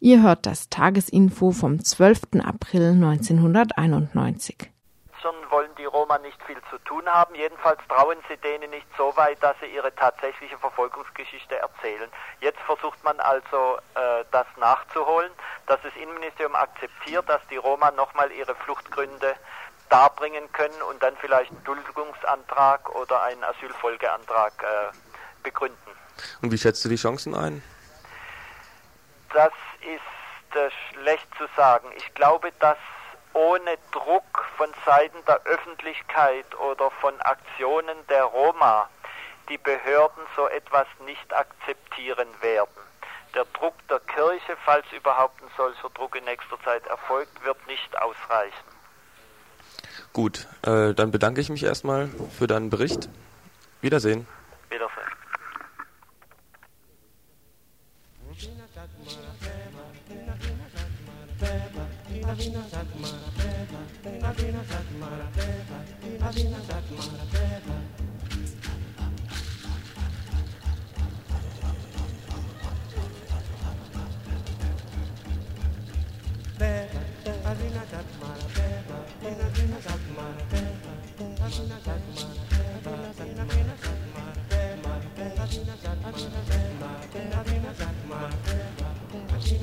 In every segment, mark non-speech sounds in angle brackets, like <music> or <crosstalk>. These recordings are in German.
Ihr hört das Tagesinfo vom 12. April 1991 wollen die Roma nicht viel zu tun haben. Jedenfalls trauen sie denen nicht so weit, dass sie ihre tatsächliche Verfolgungsgeschichte erzählen. Jetzt versucht man also, äh, das nachzuholen, dass das Innenministerium akzeptiert, dass die Roma nochmal ihre Fluchtgründe darbringen können und dann vielleicht einen Duldungsantrag oder einen Asylfolgeantrag äh, begründen. Und wie schätzt du die Chancen ein? Das ist äh, schlecht zu sagen. Ich glaube, dass ohne Druck von Seiten der Öffentlichkeit oder von Aktionen der Roma die Behörden so etwas nicht akzeptieren werden. Der Druck der Kirche, falls überhaupt ein solcher Druck in nächster Zeit erfolgt, wird nicht ausreichen. Gut, äh, dann bedanke ich mich erstmal für deinen Bericht. Wiedersehen. Wiedersehen. I've seen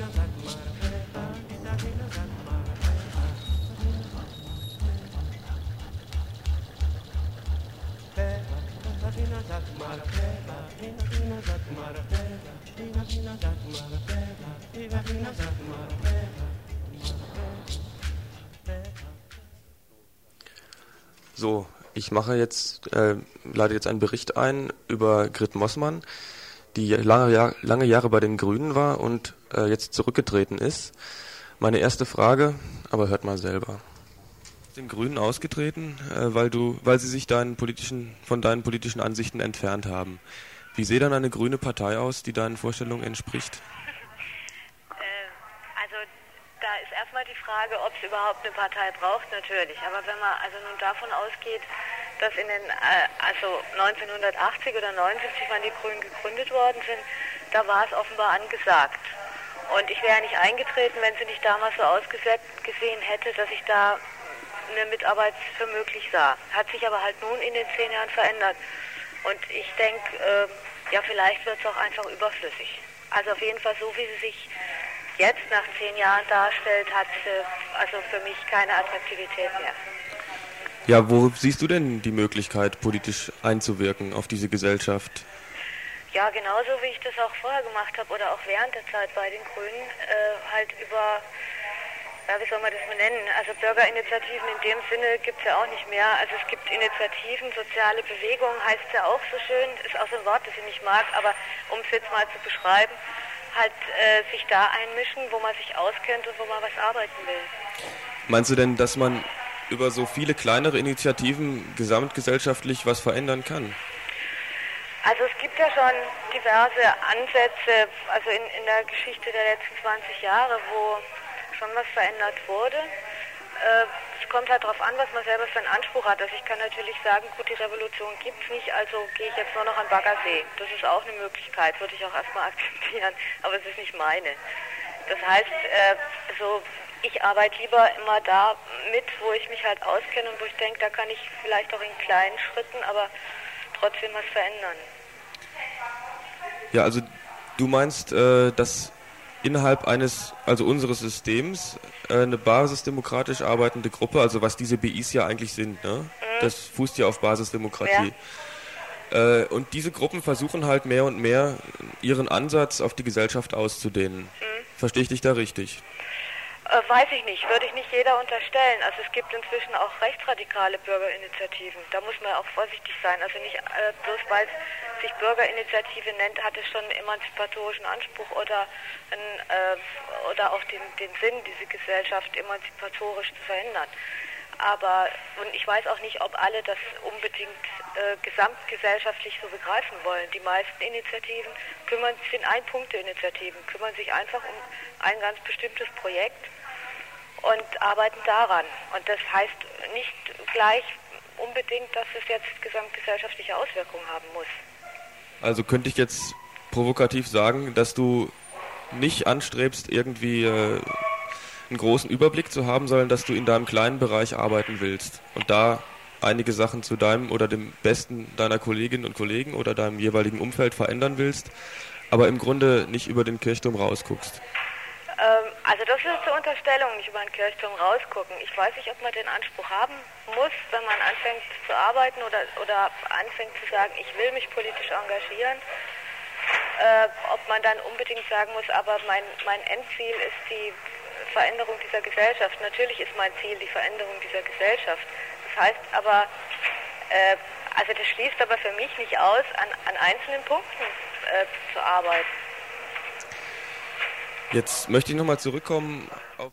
a black. So, ich mache jetzt, äh, lade jetzt einen Bericht ein über Grit Mossmann, die lange, lange Jahre bei den Grünen war und äh, jetzt zurückgetreten ist. Meine erste Frage, aber hört mal selber. Den Grünen ausgetreten, äh, weil du, weil sie sich deinen politischen, von deinen politischen Ansichten entfernt haben. Wie sieht dann eine grüne Partei aus, die deinen Vorstellungen entspricht? da ist erstmal die Frage, ob es überhaupt eine Partei braucht, natürlich. Aber wenn man also nun davon ausgeht, dass in den, äh, also 1980 oder 79, wann die Grünen gegründet worden sind, da war es offenbar angesagt. Und ich wäre nicht eingetreten, wenn sie nicht damals so ausgesehen hätte, dass ich da eine Mitarbeit für möglich sah. Hat sich aber halt nun in den zehn Jahren verändert. Und ich denke, äh, ja, vielleicht wird es auch einfach überflüssig. Also auf jeden Fall so, wie sie sich jetzt nach zehn Jahren darstellt, hat also für mich keine Attraktivität mehr. Ja, wo siehst du denn die Möglichkeit, politisch einzuwirken auf diese Gesellschaft? Ja, genauso wie ich das auch vorher gemacht habe oder auch während der Zeit bei den Grünen, äh, halt über, ja, wie soll man das mal nennen? Also Bürgerinitiativen in dem Sinne gibt es ja auch nicht mehr. Also es gibt Initiativen, soziale Bewegungen heißt ja auch so schön, ist auch so ein Wort, das ich nicht mag, aber um es jetzt mal zu beschreiben, halt äh, sich da einmischen, wo man sich auskennt und wo man was arbeiten will. Meinst du denn, dass man über so viele kleinere Initiativen gesamtgesellschaftlich was verändern kann? Also es gibt ja schon diverse Ansätze, also in, in der Geschichte der letzten 20 Jahre, wo schon was verändert wurde. Äh, es kommt halt darauf an, was man selber für einen Anspruch hat. Also ich kann natürlich sagen, gut, die Revolution gibt es nicht, also gehe ich jetzt nur noch an Baggersee. Das ist auch eine Möglichkeit, würde ich auch erstmal <laughs> akzeptieren, aber es ist nicht meine. Das heißt, äh, so, ich arbeite lieber immer da mit, wo ich mich halt auskenne und wo ich denke, da kann ich vielleicht auch in kleinen Schritten, aber trotzdem was verändern. Ja, also du meinst, äh, dass innerhalb eines, also unseres Systems, äh, eine basisdemokratisch arbeitende Gruppe, also was diese BIs ja eigentlich sind, ne? Mhm. Das fußt ja auf Basisdemokratie. Ja. Äh, und diese Gruppen versuchen halt mehr und mehr ihren Ansatz auf die Gesellschaft auszudehnen. Mhm. Verstehe ich dich da richtig? Äh, weiß ich nicht, würde ich nicht jeder unterstellen. Also es gibt inzwischen auch rechtsradikale Bürgerinitiativen. Da muss man auch vorsichtig sein. Also nicht äh, bloß weil es sich Bürgerinitiative nennt, hat es schon einen emanzipatorischen Anspruch oder, einen, äh, oder auch den, den Sinn, diese Gesellschaft emanzipatorisch zu verändern. Aber und ich weiß auch nicht, ob alle das unbedingt äh, gesamtgesellschaftlich so begreifen wollen. Die meisten Initiativen kümmern sind Ein-Punkte-Initiativen, kümmern sich einfach um ein ganz bestimmtes Projekt und arbeiten daran. Und das heißt nicht gleich unbedingt, dass es jetzt gesamtgesellschaftliche Auswirkungen haben muss. Also könnte ich jetzt provokativ sagen, dass du nicht anstrebst, irgendwie äh, einen großen Überblick zu haben, sondern dass du in deinem kleinen Bereich arbeiten willst und da einige Sachen zu deinem oder dem Besten deiner Kolleginnen und Kollegen oder deinem jeweiligen Umfeld verändern willst, aber im Grunde nicht über den Kirchturm rausguckst. Ähm, also das ist zur Unterstellung, nicht über den Kirchturm rausgucken. Ich weiß nicht, ob man den Anspruch haben muss, wenn man anfängt zu arbeiten oder, oder anfängt zu sagen, ich will mich politisch engagieren. Äh, ob man dann unbedingt sagen muss, aber mein, mein Endziel ist die Veränderung dieser Gesellschaft. Natürlich ist mein Ziel die Veränderung dieser Gesellschaft. Das heißt aber, äh, also das schließt aber für mich nicht aus, an, an einzelnen Punkten äh, zu arbeiten. Jetzt möchte ich nochmal zurückkommen auf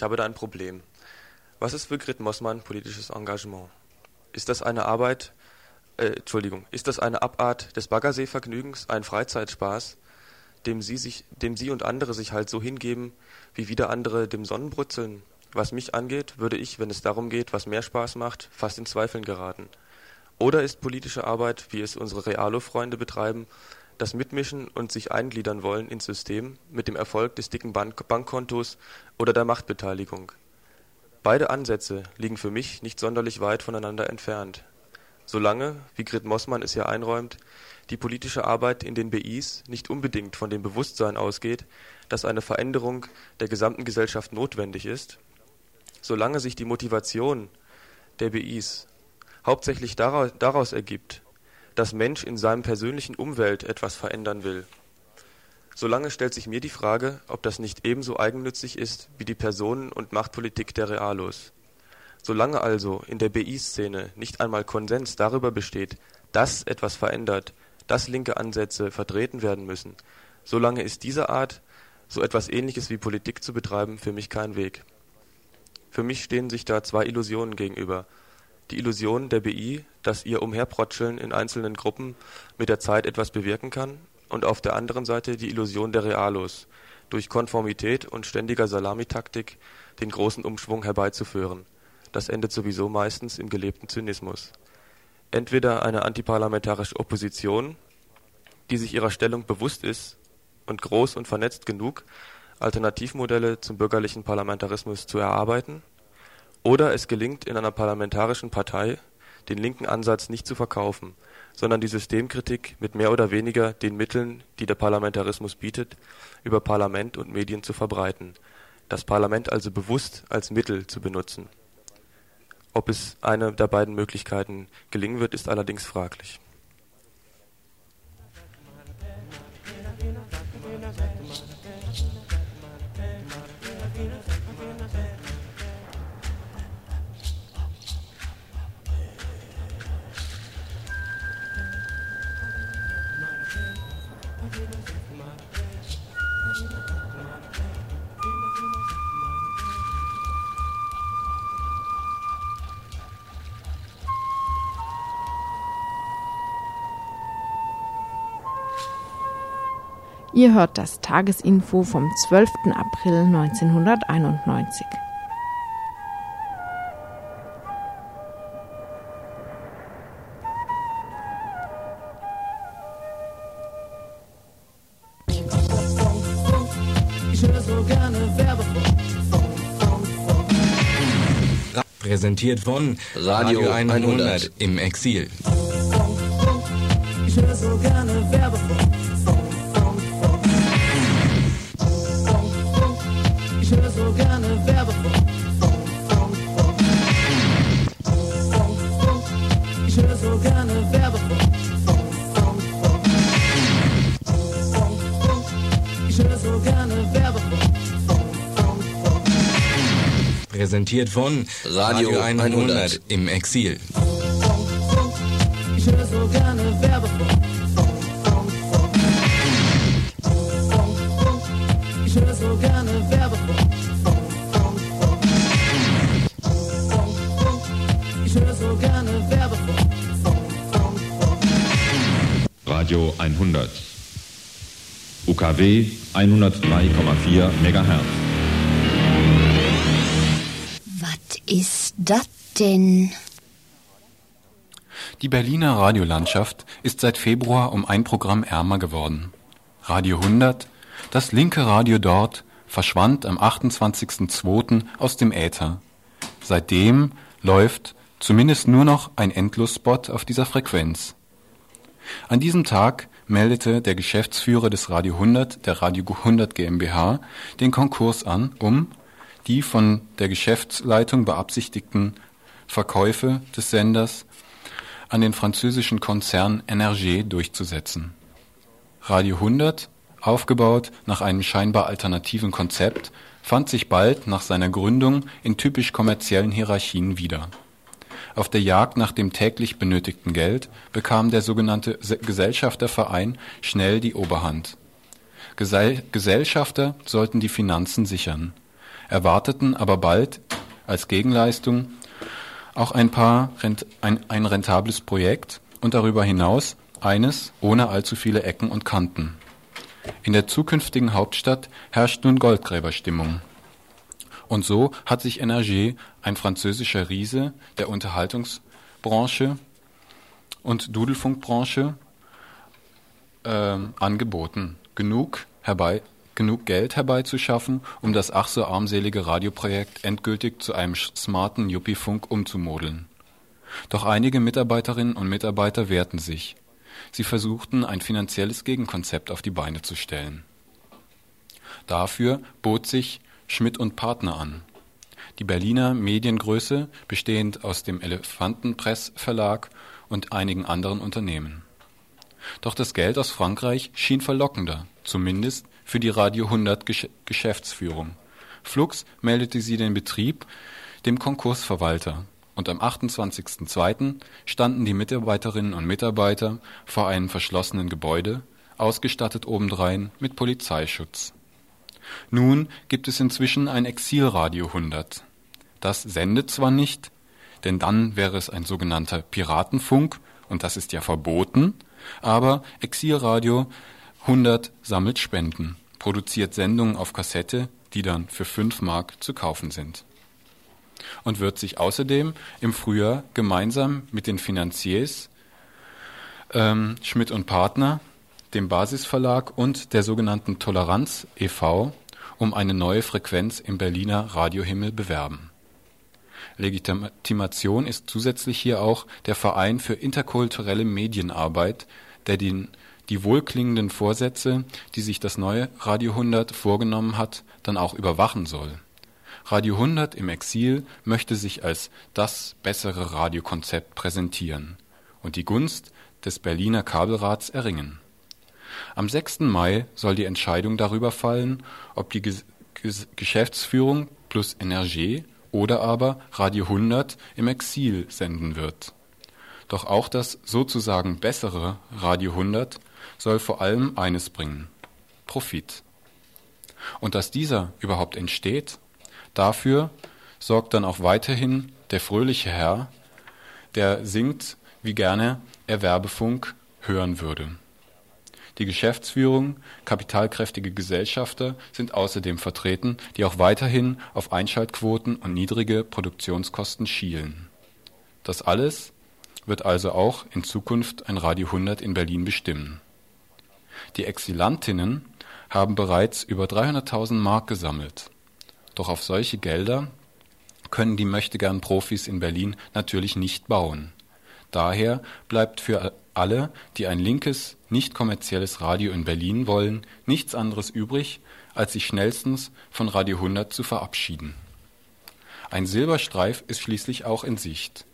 Ich habe da ein Problem. Was ist für Grit Mossmann politisches Engagement? Ist das eine Arbeit, äh, Entschuldigung, ist das eine Abart des Baggersee-Vergnügens, ein Freizeitspaß, dem sie, sich, dem sie und andere sich halt so hingeben, wie wieder andere dem Sonnenbrutzeln? Was mich angeht, würde ich, wenn es darum geht, was mehr Spaß macht, fast in Zweifeln geraten. Oder ist politische Arbeit, wie es unsere Realo-Freunde betreiben, das Mitmischen und sich eingliedern wollen ins System mit dem Erfolg des dicken Bank Bankkontos oder der Machtbeteiligung? Beide Ansätze liegen für mich nicht sonderlich weit voneinander entfernt solange, wie Grit Mossmann es ja einräumt, die politische Arbeit in den BIs nicht unbedingt von dem Bewusstsein ausgeht, dass eine Veränderung der gesamten Gesellschaft notwendig ist, solange sich die Motivation der BIs hauptsächlich daraus ergibt, dass Mensch in seinem persönlichen Umwelt etwas verändern will, solange stellt sich mir die Frage, ob das nicht ebenso eigennützig ist wie die Personen- und Machtpolitik der Realos Solange also in der BI-Szene nicht einmal Konsens darüber besteht, dass etwas verändert, dass linke Ansätze vertreten werden müssen, solange ist diese Art, so etwas Ähnliches wie Politik zu betreiben, für mich kein Weg. Für mich stehen sich da zwei Illusionen gegenüber. Die Illusion der BI, dass ihr Umherprotscheln in einzelnen Gruppen mit der Zeit etwas bewirken kann, und auf der anderen Seite die Illusion der Realos, durch Konformität und ständiger Salamitaktik den großen Umschwung herbeizuführen das endet sowieso meistens im gelebten Zynismus. Entweder eine antiparlamentarische Opposition, die sich ihrer Stellung bewusst ist und groß und vernetzt genug, Alternativmodelle zum bürgerlichen Parlamentarismus zu erarbeiten, oder es gelingt in einer parlamentarischen Partei, den linken Ansatz nicht zu verkaufen, sondern die Systemkritik mit mehr oder weniger den Mitteln, die der Parlamentarismus bietet, über Parlament und Medien zu verbreiten, das Parlament also bewusst als Mittel zu benutzen ob es eine der beiden Möglichkeiten gelingen wird, ist allerdings fraglich. Ihr hört das Tagesinfo vom 12. April 1991. Präsentiert von Radio, Radio 100, 100 im Exil. Präsentiert von Radio, Radio 100, 100 im Exil. Ich höre so gerne Werbefunk. Ich höre so gerne Werbefunk. Ich höre so gerne Werbefunk. Radio 100. UKW 103,4 MHz. Das denn? Die Berliner Radiolandschaft ist seit Februar um ein Programm ärmer geworden. Radio 100, das linke Radio dort, verschwand am 28.02. aus dem Äther. Seitdem läuft zumindest nur noch ein Endlosspot auf dieser Frequenz. An diesem Tag meldete der Geschäftsführer des Radio 100, der Radio 100 GmbH, den Konkurs an, um die von der Geschäftsleitung beabsichtigten Verkäufe des Senders an den französischen Konzern Energie durchzusetzen. Radio 100, aufgebaut nach einem scheinbar alternativen Konzept, fand sich bald nach seiner Gründung in typisch kommerziellen Hierarchien wieder. Auf der Jagd nach dem täglich benötigten Geld bekam der sogenannte Gesellschafterverein schnell die Oberhand. Gesell Gesellschafter sollten die Finanzen sichern, erwarteten aber bald als Gegenleistung auch ein, paar ein, ein rentables Projekt und darüber hinaus eines ohne allzu viele Ecken und Kanten. In der zukünftigen Hauptstadt herrscht nun Goldgräberstimmung. Und so hat sich Energie, ein französischer Riese der Unterhaltungsbranche und Dudelfunkbranche, äh, angeboten, genug, herbei, genug Geld herbeizuschaffen, um das ach so armselige Radioprojekt endgültig zu einem smarten Yuppie-Funk umzumodeln. Doch einige Mitarbeiterinnen und Mitarbeiter wehrten sich. Sie versuchten, ein finanzielles Gegenkonzept auf die Beine zu stellen. Dafür bot sich Schmidt und Partner an. Die Berliner Mediengröße, bestehend aus dem Elefantenpress Verlag und einigen anderen Unternehmen. Doch das Geld aus Frankreich schien verlockender, zumindest für die Radio 100 Geschäftsführung. Flux meldete sie den Betrieb dem Konkursverwalter und am 28.02. standen die Mitarbeiterinnen und Mitarbeiter vor einem verschlossenen Gebäude, ausgestattet obendrein mit Polizeischutz. Nun gibt es inzwischen ein Exilradio 100. Das sendet zwar nicht, denn dann wäre es ein sogenannter Piratenfunk und das ist ja verboten, aber Exilradio 100 sammelt Spenden, produziert Sendungen auf Kassette, die dann für 5 Mark zu kaufen sind und wird sich außerdem im Frühjahr gemeinsam mit den Finanziers ähm, Schmidt und Partner, dem Basisverlag und der sogenannten Toleranz e.V. um eine neue Frequenz im Berliner Radiohimmel bewerben. Legitimation ist zusätzlich hier auch der Verein für interkulturelle Medienarbeit, der den, die wohlklingenden Vorsätze, die sich das neue Radio 100 vorgenommen hat, dann auch überwachen soll. Radio 100 im Exil möchte sich als das bessere Radiokonzept präsentieren und die Gunst des Berliner Kabelrats erringen. Am 6. Mai soll die Entscheidung darüber fallen, ob die Geschäftsführung plus Energie oder aber Radio 100 im Exil senden wird. Doch auch das sozusagen bessere Radio 100 soll vor allem eines bringen: Profit. Und dass dieser überhaupt entsteht, Dafür sorgt dann auch weiterhin der fröhliche Herr, der singt, wie gerne er Werbefunk hören würde. Die Geschäftsführung, kapitalkräftige Gesellschafter sind außerdem vertreten, die auch weiterhin auf Einschaltquoten und niedrige Produktionskosten schielen. Das alles wird also auch in Zukunft ein Radio 100 in Berlin bestimmen. Die Exilantinnen haben bereits über 300.000 Mark gesammelt. Doch auf solche Gelder können die möchtegern Profis in Berlin natürlich nicht bauen. Daher bleibt für alle, die ein linkes, nicht kommerzielles Radio in Berlin wollen, nichts anderes übrig, als sich schnellstens von Radio 100 zu verabschieden. Ein Silberstreif ist schließlich auch in Sicht.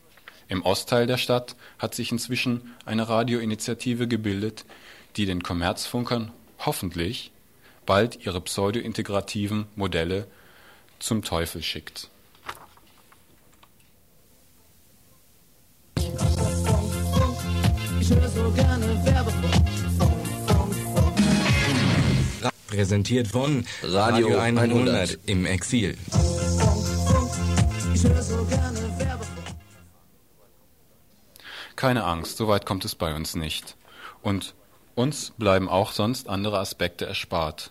Im Ostteil der Stadt hat sich inzwischen eine Radioinitiative gebildet, die den Kommerzfunkern hoffentlich bald ihre pseudo-integrativen Modelle zum Teufel schickt. Präsentiert von Radio, Radio 100, 100 im Exil. Keine Angst, so weit kommt es bei uns nicht. Und Uns bleiben auch sonst andere Aspekte erspart.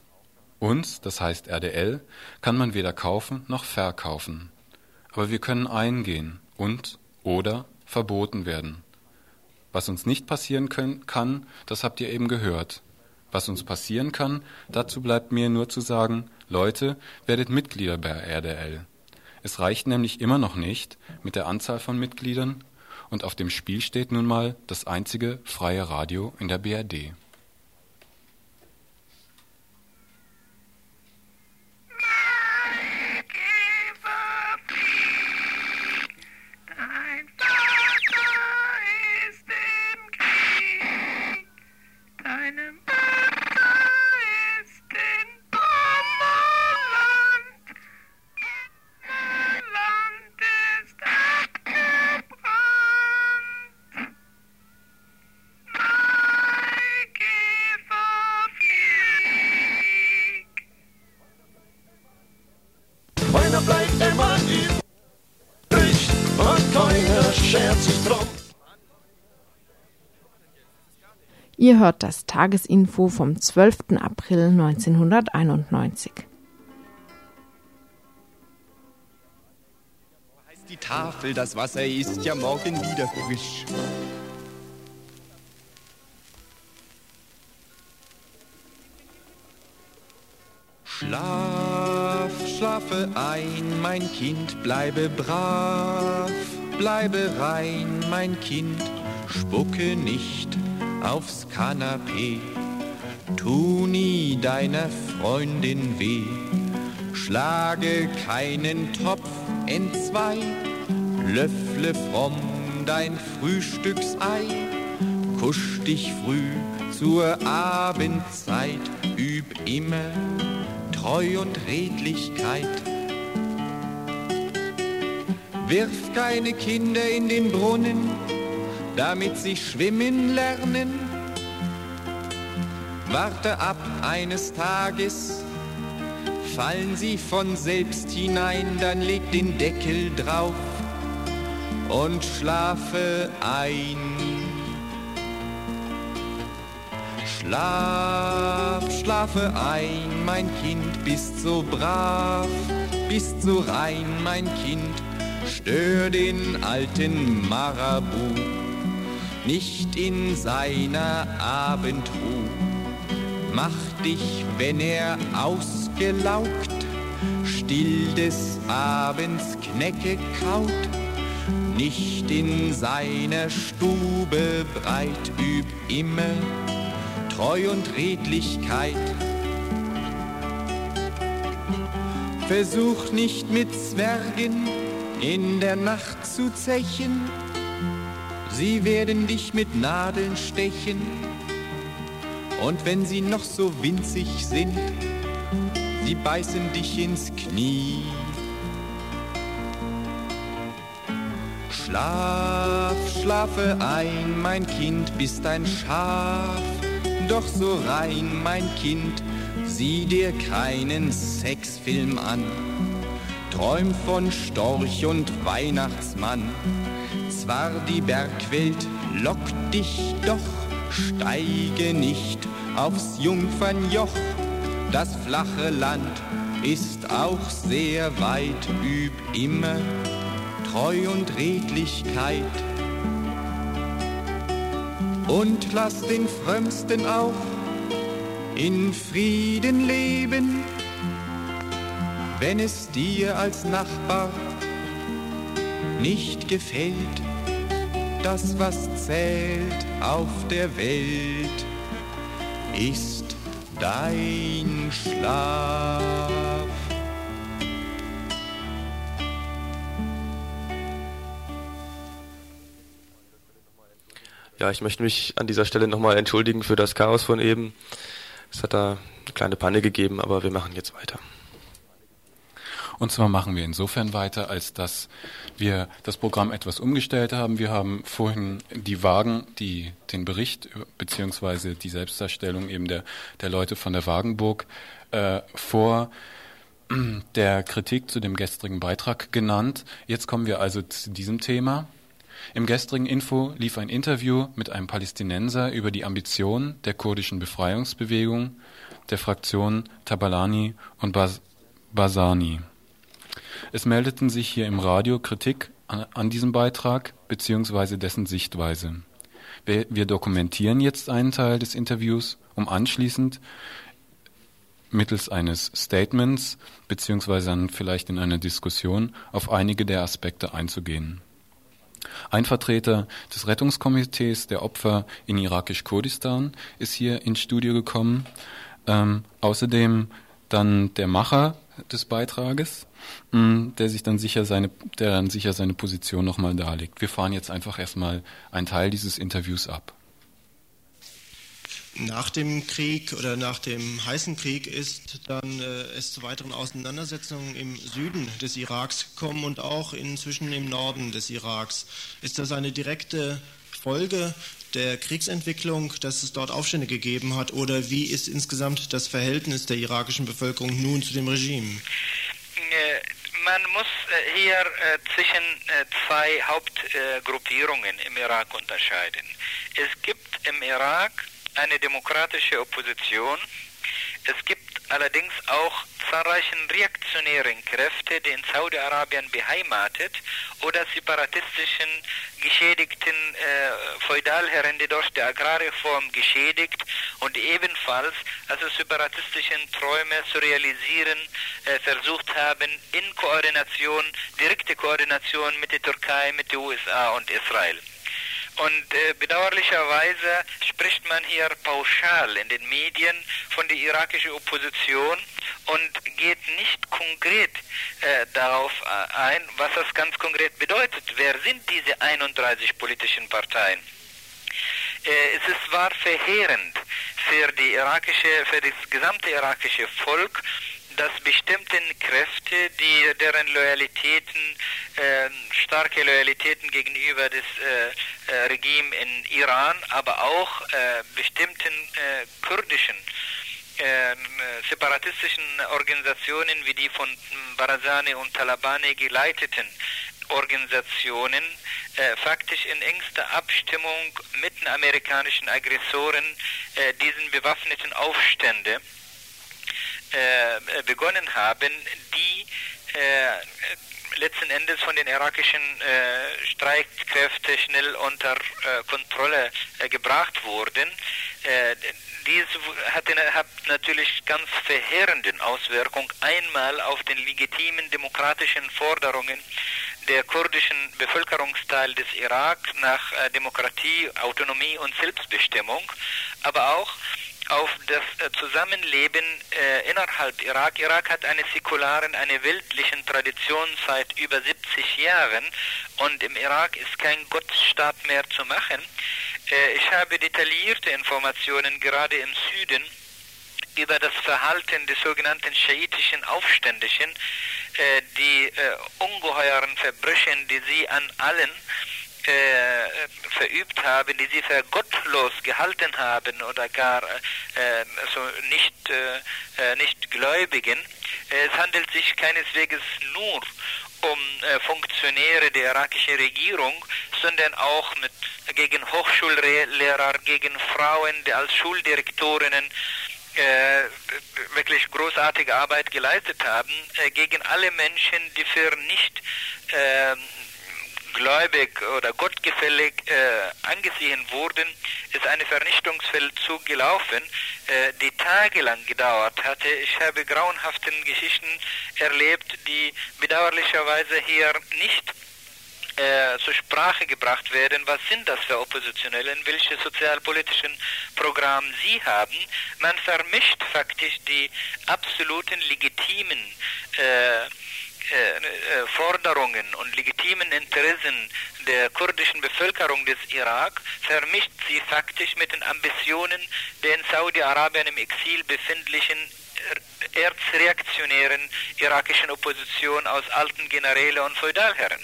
Uns, das heißt RDL, kann man weder kaufen noch verkaufen. Aber wir können eingehen und oder verboten werden. Was uns nicht passieren können, kann, das habt ihr eben gehört. Was uns passieren kann, dazu bleibt mir nur zu sagen, Leute, werdet Mitglieder bei RDL. Es reicht nämlich immer noch nicht mit der Anzahl von Mitgliedern und auf dem Spiel steht nun mal das einzige freie Radio in der BRD. Ihr hört das Tagesinfo vom 12. April 1991. Heißt die Tafel, das Wasser ist ja morgen wieder frisch. Schlaf, schlafe ein, mein Kind, bleibe brav, bleibe rein, mein Kind, spucke nicht aufs Kanapee. Tu nie deiner Freundin weh, schlage keinen Topf entzwei, löffle fromm dein Frühstücksei, kusch dich früh zur Abendzeit, üb immer Treu und Redlichkeit. Wirf keine Kinder in den Brunnen, damit sie schwimmen lernen. Warte ab eines Tages, fallen sie von selbst hinein, dann leg den Deckel drauf und schlafe ein. Schlaf, schlafe ein, mein Kind, bist so brav, bist so rein, mein Kind, stör den alten Marabu nicht in seiner Abendruh. Mach dich, wenn er ausgelaugt, still des Abends Knecke kaut, nicht in seiner Stube breit, üb immer Treu und Redlichkeit. Versuch nicht mit Zwergen in der Nacht zu zechen, Sie werden dich mit Nadeln stechen und wenn sie noch so winzig sind, sie beißen dich ins Knie. Schlaf, schlafe ein, mein Kind, bist ein Schaf, doch so rein, mein Kind, sieh dir keinen Sexfilm an. Träum von Storch und Weihnachtsmann zwar die Bergwelt lockt dich doch, steige nicht aufs Jungfernjoch. Das flache Land ist auch sehr weit, üb immer Treu und Redlichkeit. Und lass den Frömmsten auch in Frieden leben, wenn es dir als Nachbar nicht gefällt das, was zählt auf der Welt, ist dein Schlaf. Ja, ich möchte mich an dieser Stelle nochmal entschuldigen für das Chaos von eben. Es hat da eine kleine Panne gegeben, aber wir machen jetzt weiter. Und zwar machen wir insofern weiter, als dass wir das Programm etwas umgestellt haben. Wir haben vorhin die Wagen, die den Bericht beziehungsweise die Selbstdarstellung eben der, der Leute von der Wagenburg äh, vor <clears throat> der Kritik zu dem gestrigen Beitrag genannt. Jetzt kommen wir also zu diesem Thema. Im gestrigen Info lief ein Interview mit einem Palästinenser über die Ambitionen der kurdischen Befreiungsbewegung, der Fraktion Tabalani und Bas Basani. Es meldeten sich hier im Radio Kritik an, diesem Beitrag bzw. dessen Sichtweise. Wir, dokumentieren jetzt einen Teil des Interviews, um anschließend mittels eines Statements beziehungsweise dann vielleicht in einer Diskussion auf einige der Aspekte einzugehen. Ein Vertreter des Rettungskomitees der Opfer in irakisch-Kurdistan ist hier ins Studio gekommen. Ähm, außerdem dann der Macher des Beitrages, mm, der sich dann sicher seine, der dann sicher seine Position nochmal darlegt. Wir fahren jetzt einfach erstmal einen Teil dieses Interviews ab nach dem Krieg oder nach dem heißen Krieg ist dann äh, es zu weiteren Auseinandersetzungen im Süden des Iraks gekommen und auch inzwischen im Norden des Iraks. Ist das eine direkte Folge der Kriegsentwicklung, dass es dort Aufstände gegeben hat oder wie ist insgesamt das Verhältnis der irakischen Bevölkerung nun zu dem Regime? Äh, man muss äh, hier äh, zwischen zwei Hauptgruppierungen im Irak unterscheiden. Es gibt im Irak eine demokratische Opposition. Es gibt allerdings auch zahlreichen reaktionären Kräfte, die in Saudi-Arabien beheimatet oder separatistischen geschädigten äh, Feudalherren, die durch die Agrarreform geschädigt und ebenfalls also separatistischen Träume zu realisieren äh, versucht haben in Koordination, direkte Koordination mit der Türkei, mit den USA und Israel. Und äh, bedauerlicherweise spricht man hier pauschal in den Medien von der irakischen Opposition und geht nicht konkret äh, darauf äh, ein, was das ganz konkret bedeutet. Wer sind diese 31 politischen Parteien? Äh, es ist war verheerend für die irakische, für das gesamte irakische Volk, dass bestimmte Kräfte, die deren Loyalitäten, äh, starke Loyalitäten gegenüber des äh, äh, Regime in Iran, aber auch äh, bestimmten äh, kurdischen ähm, separatistischen Organisationen wie die von Barazani und Talabani geleiteten Organisationen äh, faktisch in engster Abstimmung mit den amerikanischen Aggressoren äh, diesen bewaffneten Aufstände äh, begonnen haben, die äh, letzten Endes von den irakischen äh, Streitkräften schnell unter äh, Kontrolle äh, gebracht wurden. Äh, dies hat, hat natürlich ganz verheerende Auswirkungen einmal auf den legitimen demokratischen Forderungen der kurdischen Bevölkerungsteil des Irak nach äh, Demokratie, Autonomie und Selbstbestimmung, aber auch auf das äh, Zusammenleben äh, innerhalb Irak. Irak hat eine säkularen, eine weltlichen Tradition seit über 70 Jahren und im Irak ist kein Gottesstaat mehr zu machen. Äh, ich habe detaillierte Informationen gerade im Süden über das Verhalten des sogenannten schiitischen Aufständischen, äh, die äh, ungeheuren Verbrechen, die sie an allen äh, verübt haben, die sie für gottlos gehalten haben oder gar äh, also nicht, äh, äh nicht Gläubigen. Es handelt sich keineswegs nur um äh, Funktionäre der irakischen Regierung, sondern auch mit, gegen Hochschullehrer, gegen Frauen, die als Schuldirektorinnen äh, wirklich großartige Arbeit geleistet haben, äh, gegen alle Menschen, die für nicht äh, gläubig oder gottgefällig äh, angesehen wurden, ist eine Vernichtungsfeldzug gelaufen, äh, die tagelang gedauert hatte. Ich habe grauenhaften Geschichten erlebt, die bedauerlicherweise hier nicht äh, zur Sprache gebracht werden, was sind das für Oppositionellen, welche sozialpolitischen Programme sie haben. Man vermischt faktisch die absoluten legitimen äh, äh, äh, Forderungen und legitimen Interessen der kurdischen Bevölkerung des Irak vermischt sie faktisch mit den Ambitionen der in Saudi-Arabien im Exil befindlichen erzreaktionären irakischen Opposition aus alten Generäle und Feudalherren.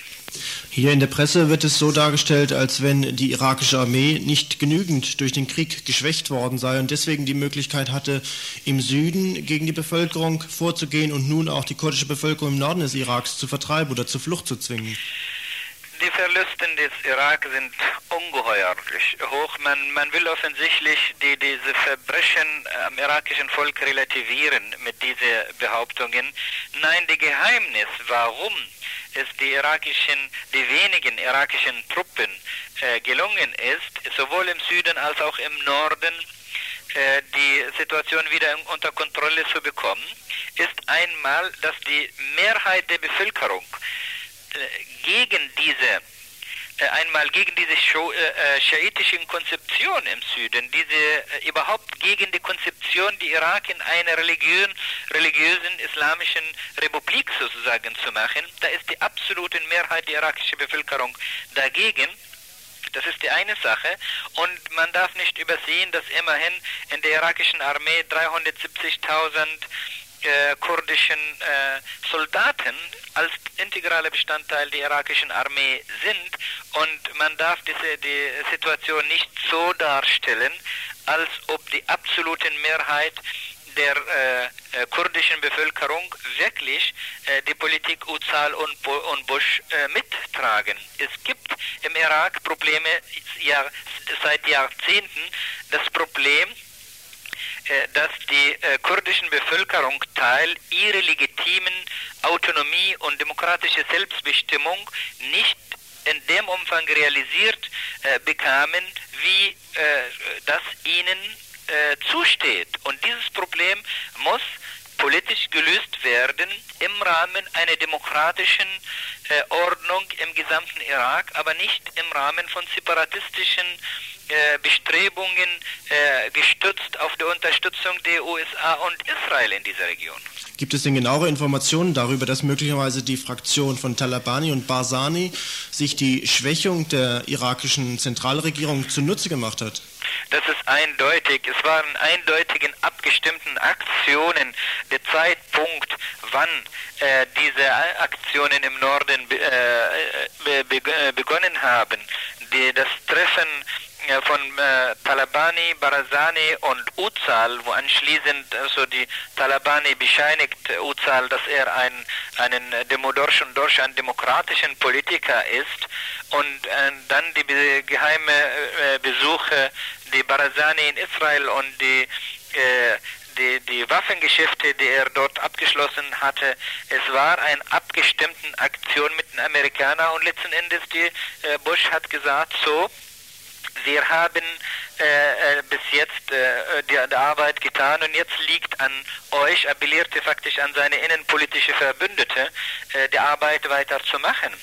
Hier in der Presse wird es so dargestellt, als wenn die irakische Armee nicht genügend durch den Krieg geschwächt worden sei und deswegen die Möglichkeit hatte, im Süden gegen die Bevölkerung vorzugehen und nun auch die kurdische Bevölkerung im Norden des Iraks zu vertreiben oder zur Flucht zu zwingen. die Verluste des Irak sind ungeheuerlich hoch. Man, man will offensichtlich die, diese Verbrechen am irakischen Volk relativieren mit diesen Behauptungen. Nein, die Geheimnis, warum es die irakischen, die wenigen irakischen Truppen äh, gelungen ist, sowohl im Süden als auch im Norden, äh, die Situation wieder unter Kontrolle zu bekommen, ist einmal, dass die Mehrheit der Bevölkerung äh, gegen diese einmal gegen diese schiitische Konzeption im Süden, diese überhaupt gegen die Konzeption, die Irak in eine religiösen, religiösen islamischen Republik sozusagen zu machen, da ist die absolute Mehrheit der irakischen Bevölkerung dagegen. Das ist die eine Sache. Und man darf nicht übersehen, dass immerhin in der irakischen Armee 370.000 äh, kurdischen äh, Soldaten als integraler Bestandteil der irakischen Armee sind und man darf diese die Situation nicht so darstellen, als ob die absolute Mehrheit der äh, äh, kurdischen Bevölkerung wirklich äh, die Politik Uzal und, und Bush äh, mittragen. Es gibt im Irak Probleme ja, seit Jahrzehnten. Das Problem, dass die äh, kurdischen Bevölkerung Teil ihrer legitimen Autonomie und demokratische Selbstbestimmung nicht in dem Umfang realisiert äh, bekamen, wie äh, das ihnen äh, zusteht. Und dieses Problem muss politisch gelöst werden im Rahmen einer demokratischen äh, Ordnung im gesamten Irak, aber nicht im Rahmen von separatistischen äh, Bestrebungen äh, gestützt auf die Unterstützung der USA und Israel in dieser Region. Gibt es denn genauere Informationen darüber, dass möglicherweise die Fraktion von Talabani und Barzani sich die Schwächung der irakischen Zentralregierung zunutze gemacht hat? Das ist eindeutig. Es waren eindeutigen abgestimmten Aktionen. Der Zeitpunkt, wann äh, diese Aktionen im Norden äh, be begonnen haben, die, das Treffen äh, von äh, Talabani, Barazani und Uzal, wo anschließend also die Talabani bescheinigt Uzal, dass er ein einen Demodorsch und Dorsch ein demokratischen Politiker ist. Und äh, dann die be geheime äh, Besuche, die Barazani in Israel und die äh, die, die Waffengeschäfte, die er dort abgeschlossen hatte, es war eine abgestimmte Aktion mit den Amerikanern und letzten Endes die äh, Bush hat gesagt, so, wir haben äh, äh, bis jetzt äh, die, die, Arbeit getan und jetzt liegt an euch, appellierte faktisch an seine innenpolitische Verbündete, äh, die Arbeit weiterzumachen.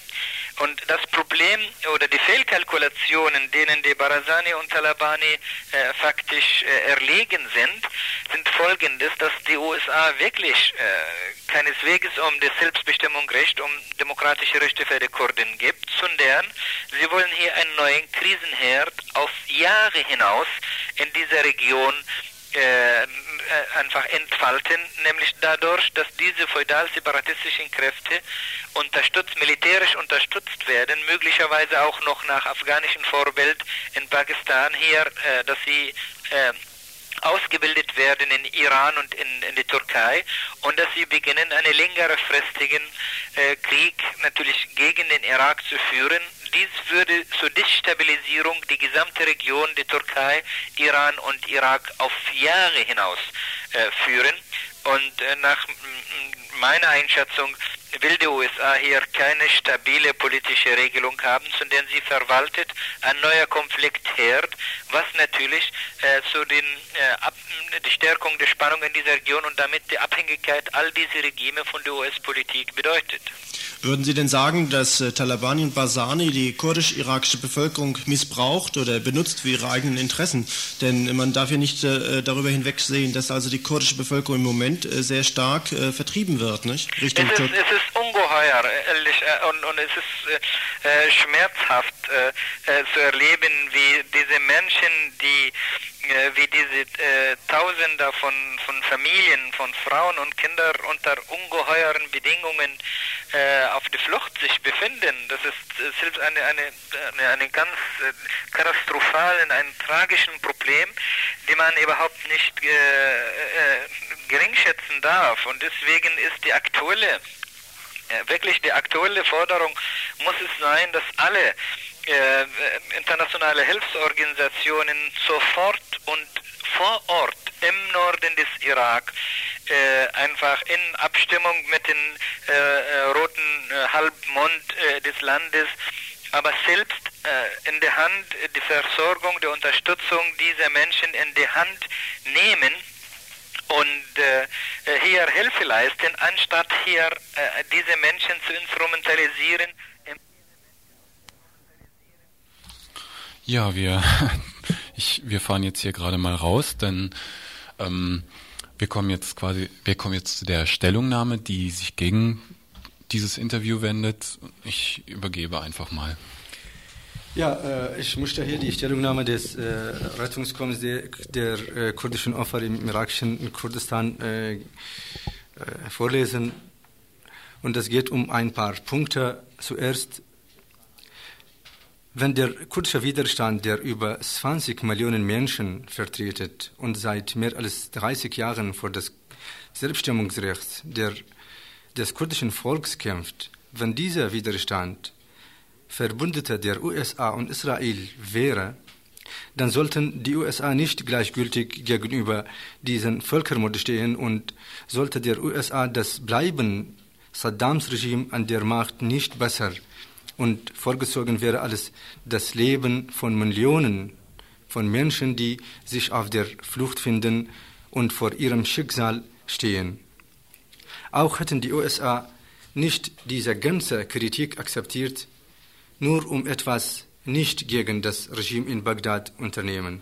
Und das Problem oder die Fehlkalkulationen, denen die Barazani und Talabani äh, faktisch äh, erlegen sind, sind folgendes, dass die USA wirklich äh, keineswegs um das Selbstbestimmungsrecht, um demokratische Rechte für die Kurden gibt, sondern sie wollen hier einen neuen Krisenherd auf Jahre hinaus in dieser Region äh, einfach entfalten, nämlich dadurch, dass diese feudal-separatistischen Kräfte unterstützt, militärisch unterstützt werden, möglicherweise auch noch nach afghanischem Vorbild in Pakistan hier, äh, dass sie äh, ausgebildet werden in Iran und in, in die Türkei und dass sie beginnen, einen längerfristigen äh, Krieg natürlich gegen den Irak zu führen. Dies würde zur Destabilisierung die gesamte Region, die Türkei, Iran und Irak auf Jahre hinaus äh, führen. Und äh, nach meiner Einschätzung will die USA hier keine stabile politische Regelung haben, sondern sie verwaltet ein neuer Konfliktherd, was natürlich äh, zu den äh, ab, die Stärkung der Spannung in dieser Region und damit die Abhängigkeit all dieser Regime von der US-Politik bedeutet. Würden Sie denn sagen, dass äh, Talabani und Barzani die kurdisch-irakische Bevölkerung missbraucht oder benutzt für ihre eigenen Interessen? Denn man darf ja nicht äh, darüber hinwegsehen, dass also die kurdische Bevölkerung im Moment äh, sehr stark äh, vertrieben wird, nicht? Richtung es, ist, ist ungeheuer ehrlich, äh, und, und es ist äh, schmerzhaft zu erleben, wie diese Menschen, die äh, wie diese äh, Tausender von, von Familien, von Frauen und Kindern unter ungeheuren Bedingungen äh, auf der Flucht sich befinden. Das ist äh, selbst eine, eine, eine, ganz äh, katastrophalen, ein tragischen Problem, die man überhaupt nicht äh, gering schätzen darf. Und deswegen ist die aktuelle wirklich die aktuelle Forderung muss es sein, dass alle äh, internationale Hilfsorganisationen sofort und vor Ort im Norden des Irak äh, einfach in Abstimmung mit dem äh, äh, roten äh, Halbmond äh, des Landes, aber selbst äh, in der Hand die Versorgung, die Unterstützung dieser Menschen in die Hand nehmen und äh, hier Hilfe leisten, anstatt hier äh, diese Menschen zu instrumentalisieren. Ja, wir, <laughs> ich, wir fahren jetzt hier gerade mal raus, denn ähm, wir kommen jetzt quasi, wir kommen jetzt zu der Stellungnahme, die sich gegen dieses Interview wendet. Ich übergebe einfach mal. Ja, äh, ich möchte hier die Stellungnahme des äh, Rettungskorps der, der äh, kurdischen Opfer im irakischen Kurdistan äh, äh, vorlesen. Und es geht um ein paar Punkte. Zuerst, wenn der kurdische Widerstand, der über 20 Millionen Menschen vertretet und seit mehr als 30 Jahren vor das Selbststimmungsrecht der, des kurdischen Volks kämpft, wenn dieser Widerstand Verbündete der USA und Israel wäre, dann sollten die USA nicht gleichgültig gegenüber diesen Völkermord stehen und sollte der USA das Bleiben Saddams Regime an der Macht nicht besser und vorgezogen wäre als das Leben von Millionen von Menschen, die sich auf der Flucht finden und vor ihrem Schicksal stehen. Auch hätten die USA nicht diese ganze Kritik akzeptiert, nur um etwas nicht gegen das Regime in Bagdad unternehmen.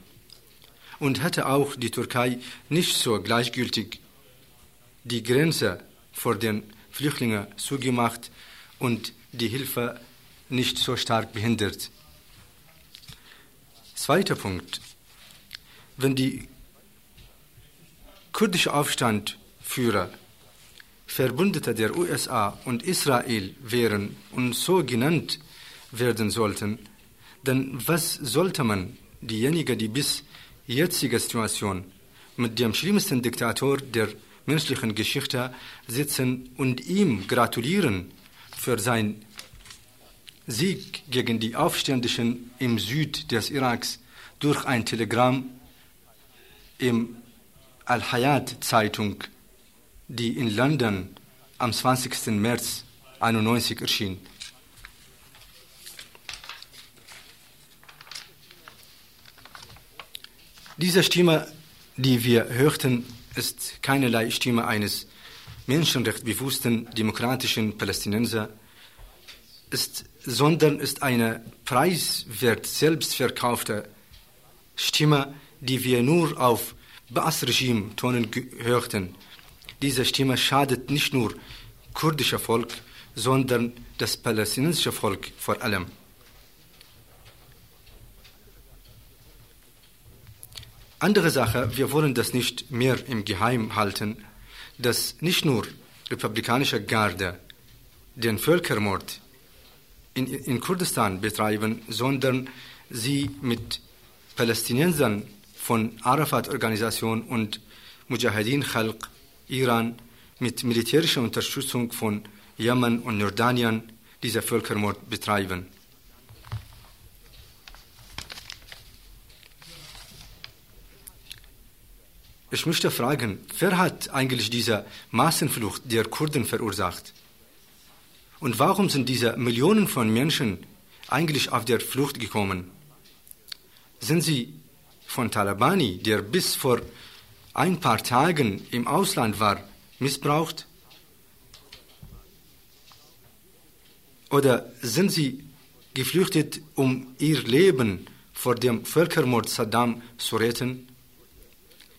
Und hätte auch die Türkei nicht so gleichgültig die Grenze vor den Flüchtlingen zugemacht und die Hilfe nicht so stark behindert. Zweiter Punkt. Wenn die kurdische Aufstandführer Verbündete der USA und Israel wären und so genannt werden sollten, denn was sollte man diejenigen, die bis jetzige Situation mit dem schlimmsten Diktator der menschlichen Geschichte sitzen und ihm gratulieren für sein Sieg gegen die Aufständischen im Süd des Iraks durch ein Telegramm im Al-Hayat-Zeitung, die in London am 20. März 1991 erschien. Diese Stimme, die wir hörten, ist keinerlei Stimme eines menschenrechtsbewussten demokratischen Palästinenser, ist, sondern ist eine preiswert selbst verkaufte Stimme, die wir nur auf Baas-Regime tonen hörten. Diese Stimme schadet nicht nur kurdischer Volk, sondern das palästinensische Volk vor allem. Andere Sache, wir wollen das nicht mehr im Geheim halten, dass nicht nur republikanische Garde den Völkermord in, in Kurdistan betreiben, sondern sie mit Palästinensern von Arafat-Organisation und Mujahideen Khalq Iran mit militärischer Unterstützung von Jemen und Jordanien dieser Völkermord betreiben. Ich möchte fragen, wer hat eigentlich diese Massenflucht der Kurden verursacht? Und warum sind diese Millionen von Menschen eigentlich auf der Flucht gekommen? Sind sie von Talabani, der bis vor ein paar Tagen im Ausland war, missbraucht? Oder sind sie geflüchtet, um ihr Leben vor dem Völkermord Saddam zu retten?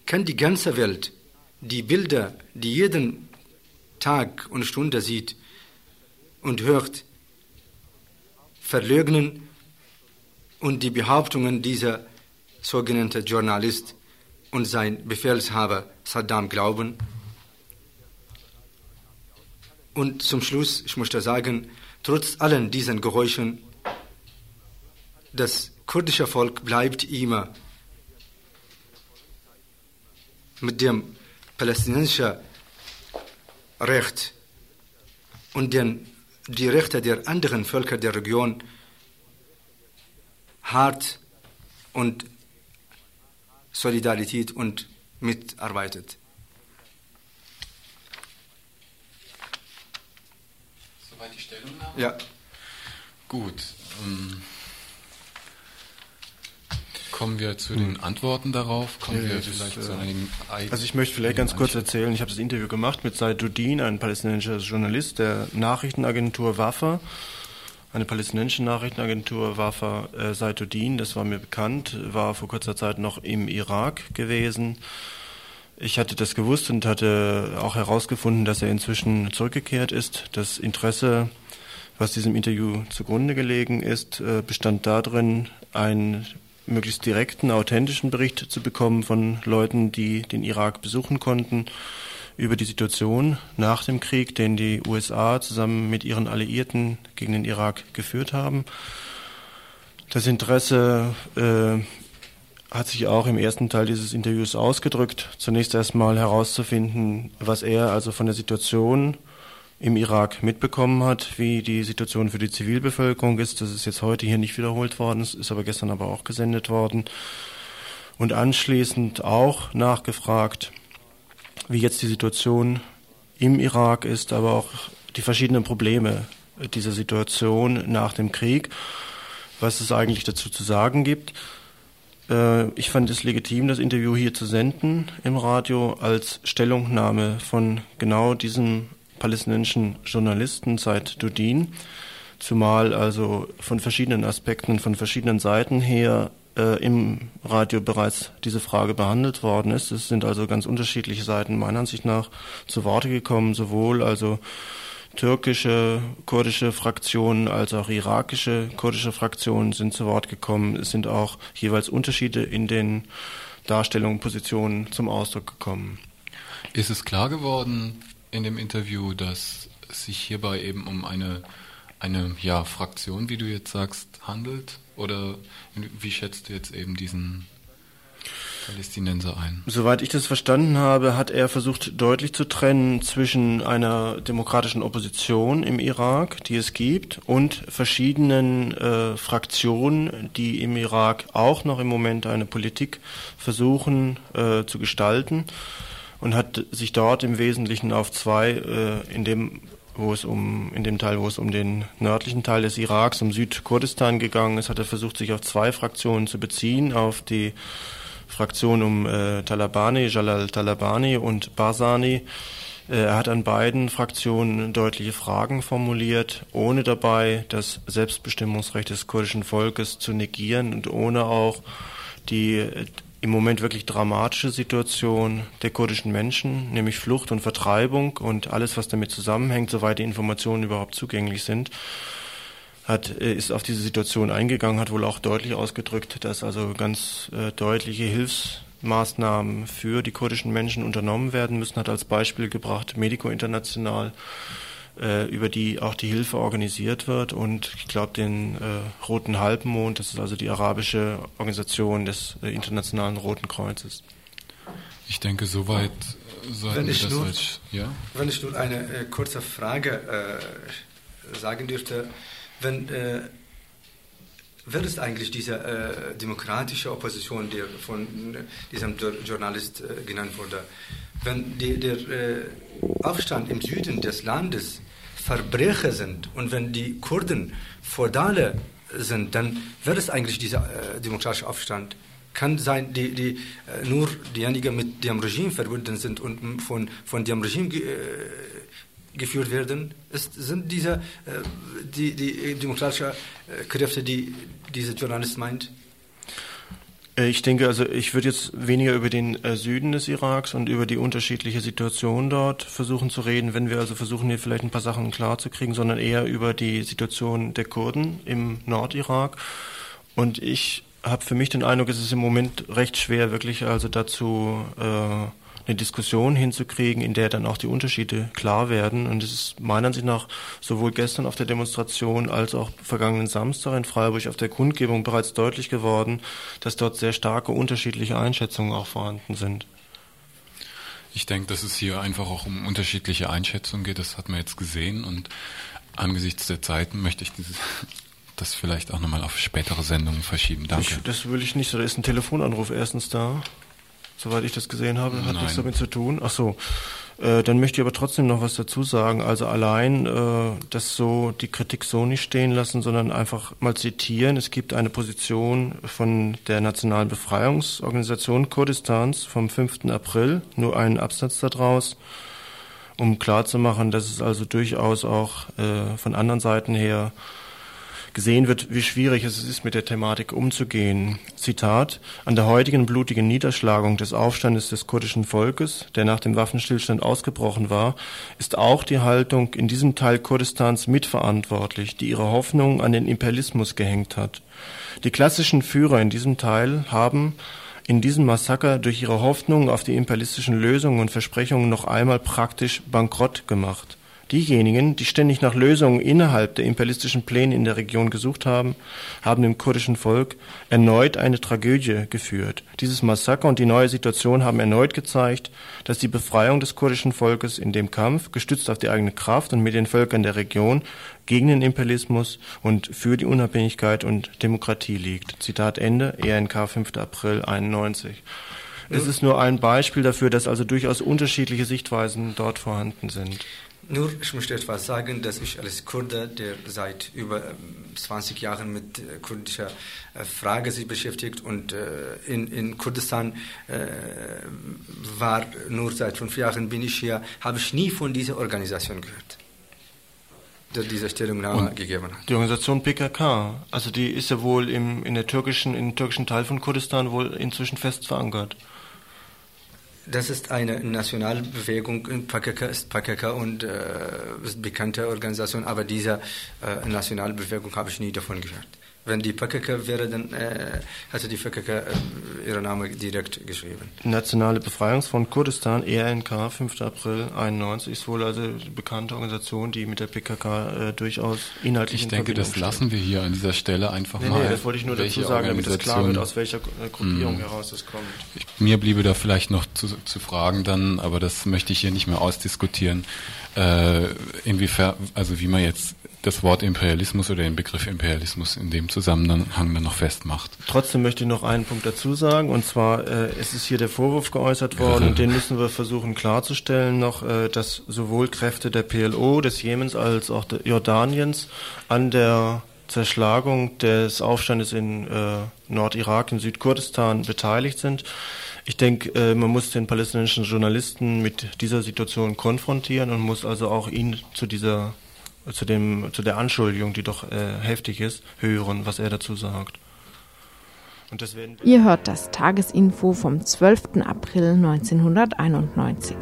Kann die ganze Welt die Bilder, die jeden Tag und Stunde sieht und hört, verleugnen und die Behauptungen dieser sogenannten Journalist und sein Befehlshaber Saddam glauben. Und zum Schluss, ich möchte sagen, trotz allen diesen Geräuschen, das kurdische Volk bleibt immer mit dem palästinensischen Recht und den die Rechte der anderen Völker der Region hart und Solidarität und mitarbeitet. Soweit die Stellungnahme? Ja. Gut. Ähm, kommen wir zu den Antworten darauf? Kommen Ja, wir vielleicht äh, zu einigen Also ich möchte vielleicht ganz kurz erzählen, ich habe das Interview gemacht mit Saiduddin, ein palästinensischer Journalist der Nachrichtenagentur Wafa. Eine palästinensische Nachrichtenagentur Wafa äh, Saiduddin, das war mir bekannt, war vor kurzer Zeit noch im Irak gewesen. Ich hatte das gewusst und hatte auch herausgefunden, dass er inzwischen zurückgekehrt ist. Das Interesse, was diesem Interview zugrunde gelegen ist, äh, bestand darin, einen möglichst direkten, authentischen Bericht zu bekommen von Leuten, die den Irak besuchen konnten, über die Situation nach dem Krieg, den die USA zusammen mit ihren Alliierten gegen den Irak geführt haben. Das Interesse äh, hat sich auch im ersten Teil dieses Interviews ausgedrückt. Zunächst erstmal herauszufinden, was er also von der Situation im Irak mitbekommen hat, wie die Situation für die Zivilbevölkerung ist. Das ist jetzt heute hier nicht wiederholt worden, ist aber gestern aber auch gesendet worden. Und anschließend auch nachgefragt, wie jetzt die Situation im Irak ist, aber auch die verschiedenen Probleme dieser Situation nach dem Krieg, was es eigentlich dazu zu sagen gibt. Äh, Ich fand es legitim, das Interview hier zu senden im Radio als Stellungnahme von genau diesem palästinensischen Journalisten seit Dudin, zumal also von verschiedenen Aspekten, von verschiedenen Seiten her äh, im Radio bereits diese Frage behandelt worden ist. Es sind also ganz unterschiedliche Seiten meiner Ansicht nach zu Worte gekommen, sowohl also türkische, kurdische Fraktionen als auch irakische, kurdische Fraktionen sind zu Wort gekommen. Es sind auch jeweils Unterschiede in den Darstellungen, Positionen zum Ausdruck gekommen. Ist es klar geworden in dem Interview, dass es sich hierbei eben um eine, eine ja, Fraktion, wie du jetzt sagst, handelt? Oder wie schätzt du jetzt eben diesen Palästinenser ein? Soweit ich das verstanden habe, hat er versucht deutlich zu trennen zwischen einer demokratischen Opposition im Irak, die es gibt, und verschiedenen äh, Fraktionen, die im Irak auch noch im Moment eine Politik versuchen äh, zu gestalten und hat sich dort im Wesentlichen auf zwei, äh, in dem wo es um in dem Teil, wo es um den nördlichen Teil des Iraks, um Südkurdistan gegangen ist, hat er versucht, sich auf zwei Fraktionen zu beziehen, auf die Fraktion um äh, Talabani, Jalal Talabani und Barzani. Äh, er hat an beiden Fraktionen deutliche Fragen formuliert, ohne dabei das Selbstbestimmungsrecht des kurdischen Volkes zu negieren und ohne auch die im Moment wirklich dramatische Situation der kurdischen Menschen, nämlich Flucht und Vertreibung und alles, was damit zusammenhängt, soweit die Informationen überhaupt zugänglich sind, hat, äh, ist auf diese Situation eingegangen, hat wohl auch deutlich ausgedrückt, dass also ganz äh, deutliche Hilfsmaßnahmen für die kurdischen Menschen unternommen werden müssen, hat als Beispiel gebracht Medico International, über die auch die Hilfe organisiert wird und ich glaube den äh, Roten Halbmond, das ist also die arabische Organisation des äh, Internationalen Roten Kreuzes. Ich denke, soweit sollten Wenn wir ich, das nur, als, ja? wenn ich nur eine äh, kurze Frage äh, sagen dürfte, wenn äh, wer ist eigentlich diese äh, demokratische Opposition, die von äh, diesem Journalist äh, genannt wurde? Wenn die, der äh, Aufstand im Süden des Landes Verbrecher sind und wenn die Kurden Feudale sind, dann wer ist eigentlich dieser äh, demokratische Aufstand? Kann sein, die, die äh, nur diejenigen mit dem Regime verbunden sind und von, von dem Regime äh, geführt werden, ist, sind diese äh, die, die demokratischen äh, Kräfte, die dieser Journalist meint? Äh, Ich denke, also ich würde jetzt weniger über den äh, Süden des Iraks und über die unterschiedliche Situation dort versuchen zu reden, wenn wir also versuchen, hier vielleicht ein paar Sachen klarzukriegen, sondern eher über die Situation der Kurden im Nordirak. Und ich habe für mich den Eindruck, es ist im Moment recht schwer, wirklich also dazu äh, eine Diskussion hinzukriegen, in der dann auch die Unterschiede klar werden. Und es ist meiner Ansicht nach sowohl gestern auf der Demonstration als auch vergangenen Samstag in Freiburg auf der Kundgebung bereits deutlich geworden, dass dort sehr starke unterschiedliche Einschätzungen auch vorhanden sind. Ich denke, dass es hier einfach auch um unterschiedliche Einschätzungen geht. Das hat man jetzt gesehen. Und angesichts der Zeit möchte ich dieses, das vielleicht auch nochmal auf spätere Sendungen verschieben. Danke. Ich, das will ich nicht. Da ist ein Telefonanruf erstens da. Soweit ich das gesehen habe, hat Nein. nichts damit zu tun. Ach so. Äh, dann möchte ich aber trotzdem noch was dazu sagen. Also allein äh, das so, die Kritik so nicht stehen lassen, sondern einfach mal zitieren. Es gibt eine Position von der Nationalen Befreiungsorganisation Kurdistans vom 5. April, nur einen Absatz daraus, um klarzumachen, dass es also durchaus auch äh, von anderen Seiten her gesehen wird, wie schwierig es ist, mit der Thematik umzugehen. Zitat, an der heutigen blutigen Niederschlagung des Aufstandes des kurdischen Volkes, der nach dem Waffenstillstand ausgebrochen war, ist auch die Haltung in diesem Teil Kurdistans mitverantwortlich, die ihre Hoffnung an den Imperialismus gehängt hat. Die klassischen Führer in diesem Teil haben in diesem Massaker durch ihre Hoffnung auf die imperialistischen Lösungen und Versprechungen noch einmal praktisch bankrott gemacht. Diejenigen, die ständig nach Lösungen innerhalb der imperialistischen Pläne in der Region gesucht haben, haben dem kurdischen Volk erneut eine Tragödie geführt. Dieses Massaker und die neue Situation haben erneut gezeigt, dass die Befreiung des kurdischen Volkes in dem Kampf, gestützt auf die eigene Kraft und mit den Völkern der Region, gegen den Imperialismus und für die Unabhängigkeit und Demokratie liegt. Zitat Ende, ENK 5. April 91. Es ist nur ein Beispiel dafür, dass also durchaus unterschiedliche Sichtweisen dort vorhanden sind. Nur, ich möchte etwas sagen, dass ich als Kurde, der seit über 20 ähm, Jahren mit äh, kurdischer äh, Frage sich beschäftigt und äh, in, in Kurdistan war, nur seit fünf Jahren bin ich hier, habe ich nie von dieser Organisation gehört, der diese Stellungnahme und gegeben hat. Die Organisation PKK, also die ist ja wohl im, in der türkischen, im türkischen Teil von Kurdistan wohl inzwischen fest verankert. Das ist eine Nationalbewegung. PKK ist PKK und äh, ist bekannte Organisation, aber diese äh, Nationalbewegung habe ich nie davon gehört. Wenn die PKK wäre, dann äh, hätte die PKK äh, ihren Namen direkt geschrieben. Nationale Befreiungsfront Kurdistan, ERNK, 5. April 91, ist wohl also eine bekannte Organisation, die mit der PKK äh, durchaus inhaltlich Ich denke, das lassen wir hier an dieser Stelle einfach nee, mal. Nee, das wollte ich nur dazu sagen, damit es klar wird, aus welcher äh, Gruppierung mh. heraus das kommt. Ich, mir bliebe da vielleicht noch zu, zu fragen dann, aber das möchte ich hier nicht mehr ausdiskutieren, äh, inwiefern, also wie man jetzt das Wort Imperialismus oder den Begriff Imperialismus in dem Zusammenhang dann noch festmacht. Trotzdem möchte ich noch einen Punkt dazu sagen, und zwar äh, es ist hier der Vorwurf geäußert worden, ja. und den müssen wir versuchen klarzustellen noch, äh, dass sowohl Kräfte der PLO, des Jemens als auch Jordaniens an der Zerschlagung des Aufstandes in äh, Nordirak, in Südkurdistan beteiligt sind. Ich denke, äh, man muss den palästinensischen Journalisten mit dieser Situation konfrontieren und muss also auch ihn zu dieser zu, dem, zu der Anschuldigung, die doch äh, heftig ist, hören, was er dazu sagt. Ihr hört das Tagesinfo vom 12. April 1991.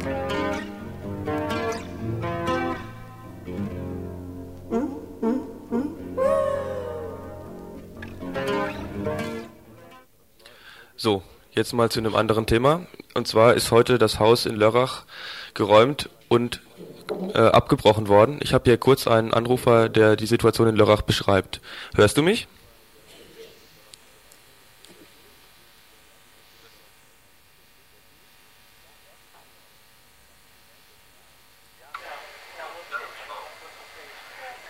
So, jetzt mal zu einem anderen Thema. Und zwar ist heute das Haus in Lörrach geräumt und äh, abgebrochen worden. Ich habe hier kurz einen Anrufer, der die Situation in Lörrach beschreibt. Hörst du mich?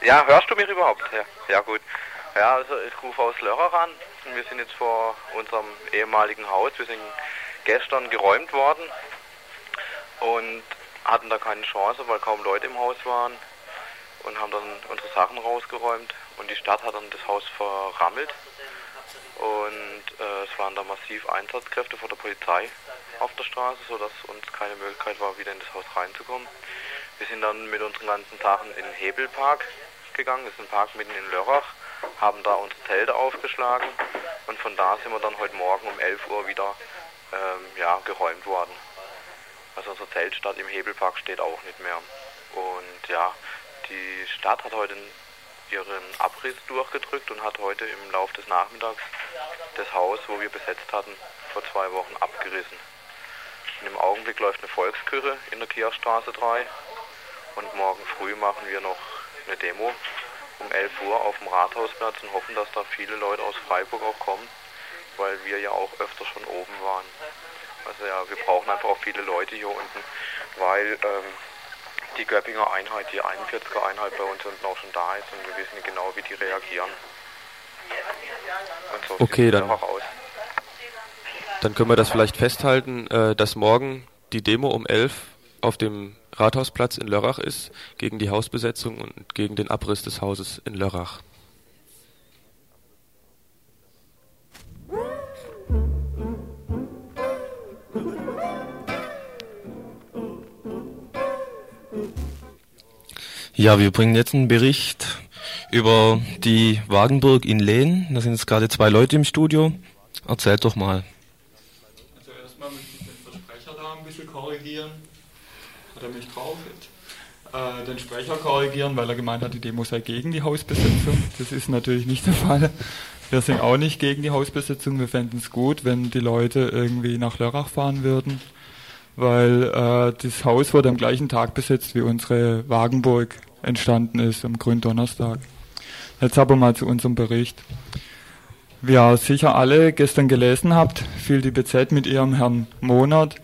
Ja, hörst du mich überhaupt? Ja, ja gut. Ja, also ich rufe aus Lörrach an. Wir sind jetzt vor unserem ehemaligen Haus. Wir sind gestern geräumt worden. Und hatten da keine Chance, weil kaum Leute im Haus waren und haben dann unsere Sachen rausgeräumt und die Stadt hat dann das Haus verrammelt und äh, es waren da massiv Einsatzkräfte von der Polizei auf der Straße, sodass uns keine Möglichkeit war, wieder in das Haus reinzukommen. Wir sind dann mit unseren ganzen Sachen in den Hebelpark gegangen, das ist ein Park mitten in Lörrach, haben da unsere Zelte aufgeschlagen und von da sind wir dann heute Morgen um 11 Uhr wieder ähm, ja, geräumt worden. Also unsere Zeltstadt im Hebelpark steht auch nicht mehr. Und ja, die Stadt hat heute ihren Abriss durchgedrückt und hat heute im Laufe des Nachmittags das Haus, wo wir besetzt hatten, vor zwei Wochen abgerissen. Und im Augenblick läuft eine Volkskirche in der Kirchstraße 3 und morgen früh machen wir noch eine Demo um 11 Uhr auf dem Rathausplatz und hoffen, dass da viele Leute aus Freiburg auch kommen, weil wir ja auch öfter schon oben waren. Also ja, wir brauchen einfach auch viele Leute hier unten, weil ähm, die Göppinger Einheit, die 41er Einheit bei uns unten auch schon da ist und wir wissen genau, wie die reagieren. Und so okay, dann, dann können wir das vielleicht festhalten, äh, dass morgen die Demo um 11 auf dem Rathausplatz in Lörrach ist, gegen die Hausbesetzung und gegen den Abriss des Hauses in Lörrach. Ja, wir bringen jetzt einen Bericht über die Wagenburg in Lehn. Da sind jetzt gerade zwei Leute im Studio. Erzählt doch mal. Also erstmal möchte ich den Versprecher da ein bisschen korrigieren. Hat er mich drauf? Äh, den Sprecher korrigieren, weil er gemeint hat, die Demo sei gegen die Hausbesetzung. Das ist natürlich nicht der Fall. Wir sind auch nicht gegen die Hausbesetzung. Wir fänden es gut, wenn die Leute irgendwie nach Lörrach fahren würden weil äh, das Haus wurde am gleichen Tag besetzt, wie unsere Wagenburg entstanden ist, am Gründonnerstag. Jetzt aber mal zu unserem Bericht. Wie ihr sicher alle gestern gelesen habt, fiel die BZ mit ihrem Herrn Monat,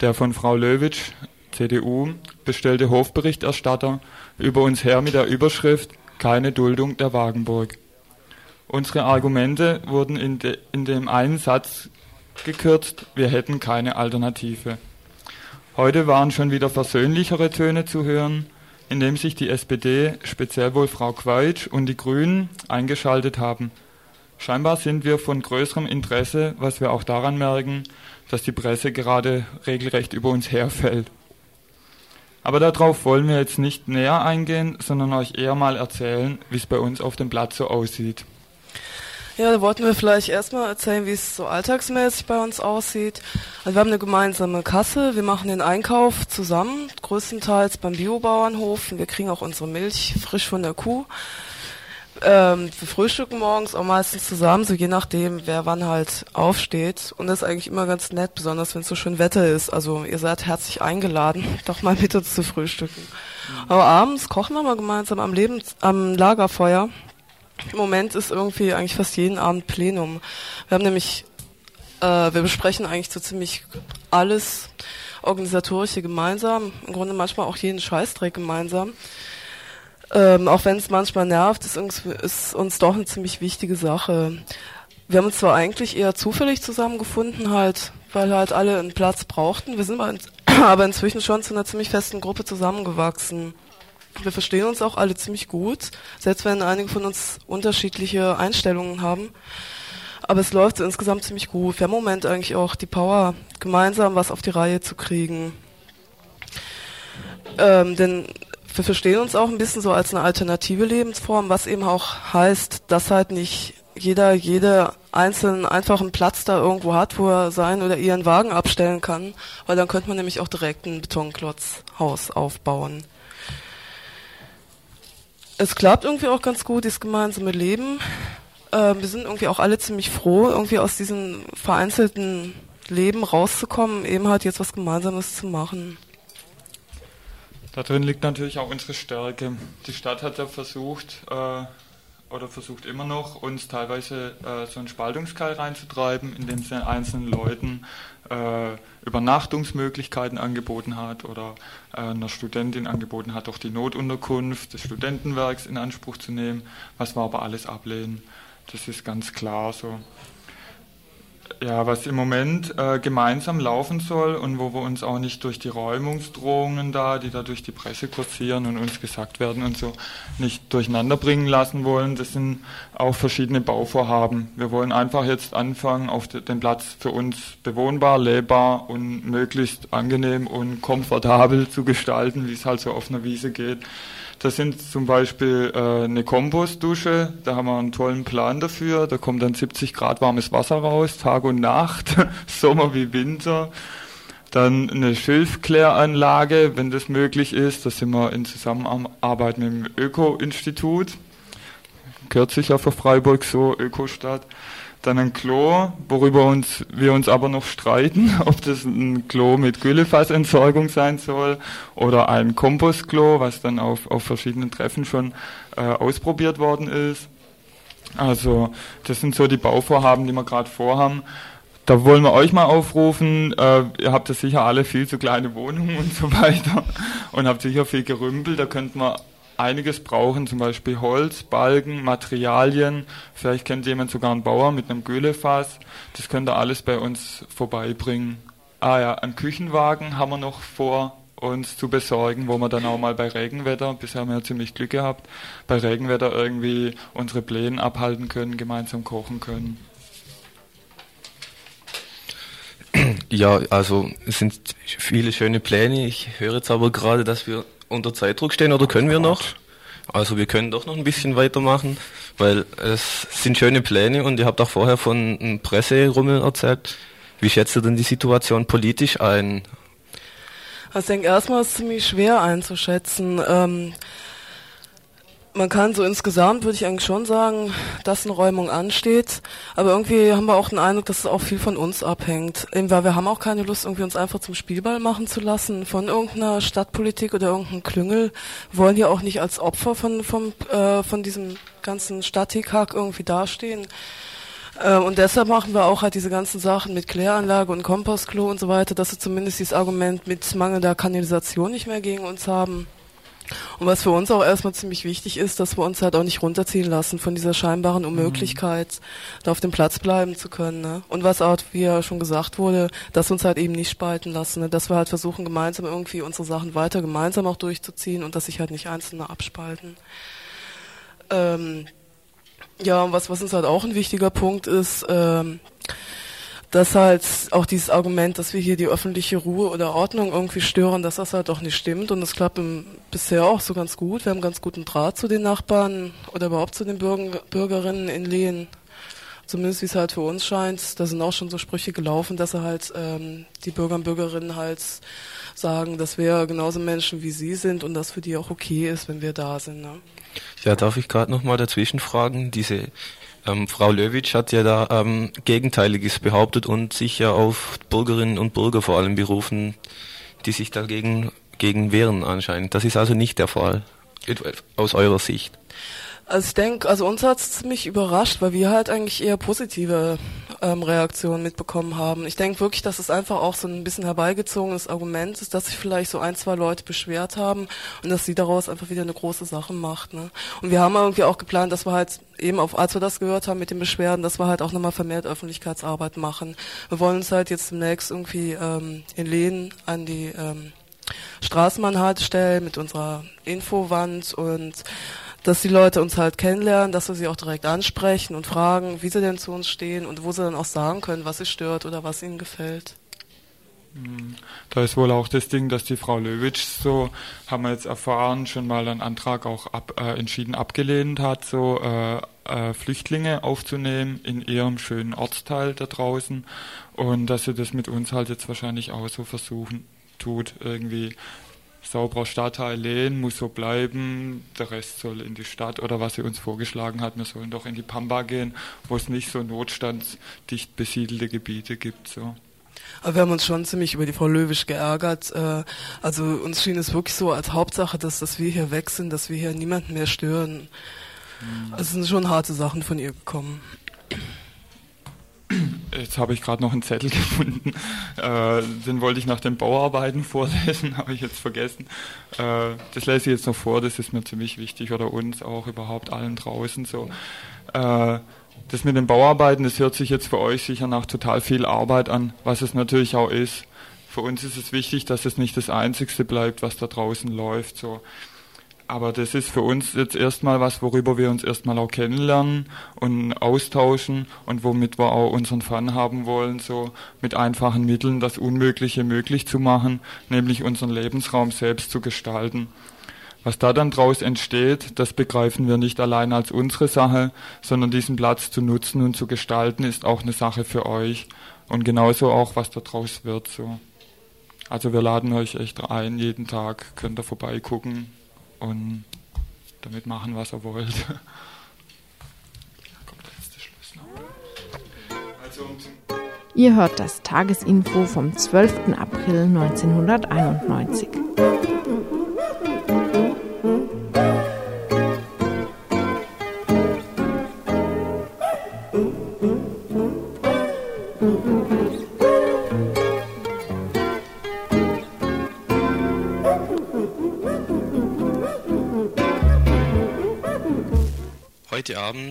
der von Frau Löwitsch, CDU, bestellte Hofberichterstatter, über uns her mit der Überschrift Keine Duldung der Wagenburg. Unsere Argumente wurden in, de, in dem einen Satz gekürzt, wir hätten keine Alternative. Heute waren schon wieder versöhnlichere Töne zu hören, indem sich die SPD, speziell wohl Frau Quaitsch und die Grünen eingeschaltet haben. Scheinbar sind wir von größerem Interesse, was wir auch daran merken, dass die Presse gerade regelrecht über uns herfällt. Aber darauf wollen wir jetzt nicht näher eingehen, sondern euch eher mal erzählen, wie es bei uns auf dem Platz so aussieht. Ja, da wollten wir vielleicht erstmal erzählen, wie es so alltagsmäßig bei uns aussieht. Also wir haben eine gemeinsame Kasse, wir machen den Einkauf zusammen, größtenteils beim Biobauernhof. Wir kriegen auch unsere Milch frisch von der Kuh. Ähm, wir frühstücken morgens auch meistens zusammen, so je nachdem, wer wann halt aufsteht. Und das ist eigentlich immer ganz nett, besonders wenn es so schön Wetter ist. Also ihr seid herzlich eingeladen, <laughs> doch mal mit uns zu frühstücken. Aber abends kochen wir mal gemeinsam am, Lebens am Lagerfeuer. Im Moment ist irgendwie eigentlich fast jeden Abend Plenum. Wir haben nämlich, äh, wir besprechen eigentlich so ziemlich alles organisatorische gemeinsam, im Grunde manchmal auch jeden Scheißdreck gemeinsam. Ähm, auch wenn es manchmal nervt, ist uns, ist uns doch eine ziemlich wichtige Sache. Wir haben uns zwar eigentlich eher zufällig zusammengefunden, halt, weil halt alle einen Platz brauchten. Wir sind aber <clears throat> inzwischen schon zu einer ziemlich festen Gruppe zusammengewachsen. Wir verstehen uns auch alle ziemlich gut, selbst wenn einige von uns unterschiedliche Einstellungen haben. Aber es läuft insgesamt ziemlich gut. Wir haben im Moment eigentlich auch die Power, gemeinsam was auf die Reihe zu kriegen. Ähm, denn wir verstehen uns auch ein bisschen so als eine alternative Lebensform, was eben auch heißt, dass halt nicht jeder, jede einzelnen einfachen Platz da irgendwo hat, wo er seinen oder ihren Wagen abstellen kann, weil dann könnte man nämlich auch direkt ein Betonklotzhaus aufbauen es klappt irgendwie auch ganz gut, dieses gemeinsame Leben. Äh, wir sind irgendwie auch alle ziemlich froh, irgendwie aus diesem vereinzelten Leben rauszukommen, eben halt jetzt was Gemeinsames zu machen. Da drin liegt natürlich auch unsere Stärke. Die Stadt hat ja versucht, äh, oder versucht immer noch, uns teilweise äh, so einen Spaltungskeil reinzutreiben, indem sie einzelnen Leuten äh, Übernachtungsmöglichkeiten angeboten hat oder äh, einer Studentin angeboten hat, auch die Notunterkunft des Studentenwerks in Anspruch zu nehmen, was wir aber alles ablehnen. Das ist ganz klar so ja, was im Moment äh, gemeinsam laufen soll und wo wir uns auch nicht durch die Räumungsdrohungen da, die da durch die Presse kursieren und uns gesagt werden und so, nicht durcheinander bringen lassen wollen. Das sind auch verschiedene Bauvorhaben. Wir wollen einfach jetzt anfangen, auf den Platz für uns bewohnbar, lebbar und möglichst angenehm und komfortabel zu gestalten, wie es halt so auf einer Wiese geht. Das sind zum Beispiel äh, eine Kompostdusche, da haben wir einen tollen Plan dafür. Da kommt dann 70 Grad warmes Wasser raus, Tag und Nacht, <laughs> Sommer wie Winter. Dann eine Schilfkläranlage, wenn das möglich ist. Da sind wir in Zusammenarbeit mit dem Öko-Institut. Gehört sicher für Freiburg so, Ökostadt. Dann ein Klo, worüber uns, wir uns aber noch streiten, <laughs> ob das ein Klo mit Güllefassentsorgung sein soll oder ein Kompostklo, was dann auf, auf verschiedenen Treffen schon äh, ausprobiert worden ist. Also das sind so die Bauvorhaben, die wir gerade vorhaben. da wollen wir euch mal aufrufen. Äh, ihr habt ja sicher alle viel zu kleine Wohnungen und so weiter <laughs> und habt sicher viel Gerümpel. Da könnten wir einiges brauchen, zum Beispiel Holz, Balken, Materialien. Vielleicht kennt jemand sogar einen Bauer mit einem Gülefass. Das könnt ihr alles bei uns vorbeibringen. Ah ja, einen Küchenwagen haben wir noch vor uns zu besorgen, wo wir dann auch mal bei Regenwetter, bisher haben wir ja ziemlich Glück gehabt, bei Regenwetter irgendwie unsere Pläne abhalten können, gemeinsam kochen können. Ja, also es sind viele schöne Pläne. Ich höre jetzt aber gerade, dass wir unter Zeitdruck stehen oder können wir noch? Also wir können doch noch ein bisschen weitermachen, weil es sind schöne Pläne und ihr habt auch vorher von einem Presserummel erzählt. Wie schätzt ihr denn die Situation politisch ein? Also ich denke, erstmal ist es ziemlich schwer einzuschätzen. Ähm, man kann so insgesamt, würde ich eigentlich schon sagen, dass eine Räumung ansteht. Aber irgendwie haben wir auch den Eindruck, dass es auch viel von uns abhängt. Eben weil wir haben auch keine Lust, irgendwie uns einfach zum Spielball machen zu lassen von irgendeiner Stadtpolitik oder irgendeinem Klüngel. Wir wollen ja auch nicht als Opfer von, vom, äh, von diesem ganzen Stadthickhack irgendwie dastehen. Äh, und deshalb machen wir auch halt diese ganzen Sachen mit Kläranlage und Kompostklo und so weiter, dass wir zumindest dieses Argument mit mangelnder Kanalisation nicht mehr gegen uns haben. Und was für uns auch erstmal ziemlich wichtig ist, dass wir uns halt auch nicht runterziehen lassen von dieser scheinbaren Unmöglichkeit, mhm. da auf dem Platz bleiben zu können. Ne? Und was auch, wie ja schon gesagt wurde, dass wir uns halt eben nicht spalten lassen, ne? dass wir halt versuchen, gemeinsam irgendwie unsere Sachen weiter gemeinsam auch durchzuziehen und dass sich halt nicht Einzelne abspalten. Ähm, ja, und was, was uns halt auch ein wichtiger Punkt ist, ähm, dass halt auch dieses Argument, dass wir hier die öffentliche Ruhe oder Ordnung irgendwie stören, dass das halt doch nicht stimmt. Und das klappt bisher auch so ganz gut. Wir haben ganz guten Draht zu den Nachbarn oder überhaupt zu den Bürger, Bürgerinnen in Lehen. Zumindest wie es halt für uns scheint. Da sind auch schon so Sprüche gelaufen, dass er halt ähm, die Bürger und Bürgerinnen halt sagen, dass wir genauso Menschen wie sie sind und dass für die auch okay ist, wenn wir da sind. Ne? Ja, darf ich gerade nochmal dazwischen fragen? Diese ähm, Frau Löwitsch hat ja da ähm, Gegenteiliges behauptet und sich ja auf Bürgerinnen und Bürger vor allem berufen, die sich dagegen gegen wehren anscheinend. Das ist also nicht der Fall aus eurer Sicht. Also ich denke, also uns hat es ziemlich überrascht, weil wir halt eigentlich eher positive ähm, Reaktionen mitbekommen haben. Ich denke wirklich, dass es einfach auch so ein bisschen herbeigezogenes Argument ist, dass sich vielleicht so ein, zwei Leute beschwert haben und dass sie daraus einfach wieder eine große Sache macht. Ne? Und wir haben irgendwie auch geplant, dass wir halt eben auf, als wir das gehört haben mit den Beschwerden, dass wir halt auch nochmal vermehrt Öffentlichkeitsarbeit machen. Wir wollen uns halt jetzt demnächst irgendwie ähm, in Lehnen an die ähm, Straßenbahnhalte stellen mit unserer Infowand und dass die Leute uns halt kennenlernen, dass wir sie auch direkt ansprechen und fragen, wie sie denn zu uns stehen und wo sie dann auch sagen können, was sie stört oder was ihnen gefällt. Da ist wohl auch das Ding, dass die Frau Löwitsch so, haben wir jetzt erfahren, schon mal einen Antrag auch ab, äh, entschieden abgelehnt hat, so äh, äh, Flüchtlinge aufzunehmen in ihrem schönen Ortsteil da draußen und dass sie das mit uns halt jetzt wahrscheinlich auch so versuchen tut, irgendwie sauberer Stadtteil Lehn muss so bleiben, der Rest soll in die Stadt oder was sie uns vorgeschlagen hat, wir sollen doch in die Pampa gehen, wo es nicht so notstandsdicht besiedelte Gebiete gibt. So. Aber wir haben uns schon ziemlich über die Frau Löwisch geärgert. Äh, also uns schien es wirklich so als Hauptsache, dass, dass wir hier weg sind, dass wir hier niemanden mehr stören. Mhm. Also es sind schon harte Sachen von ihr gekommen. Jetzt habe ich gerade noch einen Zettel <laughs> gefunden. Äh, den wollte ich nach den Bauarbeiten vorlesen, <laughs> habe ich jetzt vergessen. Äh, das lese ich jetzt noch vor, das ist mir ziemlich wichtig oder uns auch überhaupt allen draußen so. Äh, das mit den Bauarbeiten, das hört sich jetzt für euch sicher nach total viel Arbeit an, was es natürlich auch ist. Für uns ist es wichtig, dass es nicht das Einzigste bleibt, was da draußen läuft. So. Aber das ist für uns jetzt erstmal was, worüber wir uns erstmal auch kennenlernen und austauschen und womit wir auch unseren Fun haben wollen, so mit einfachen Mitteln das Unmögliche möglich zu machen, nämlich unseren Lebensraum selbst zu gestalten. Was da dann draus entsteht, das begreifen wir nicht allein als unsere Sache, sondern diesen Platz zu nutzen und zu gestalten ist auch eine Sache für euch und genauso auch, was da draus wird, so. Also wir laden euch echt ein, jeden Tag könnt ihr vorbeigucken, und damit machen, was er wollt. <laughs> Also, Ihr hört das Tagesinfo vom 12. April 1991.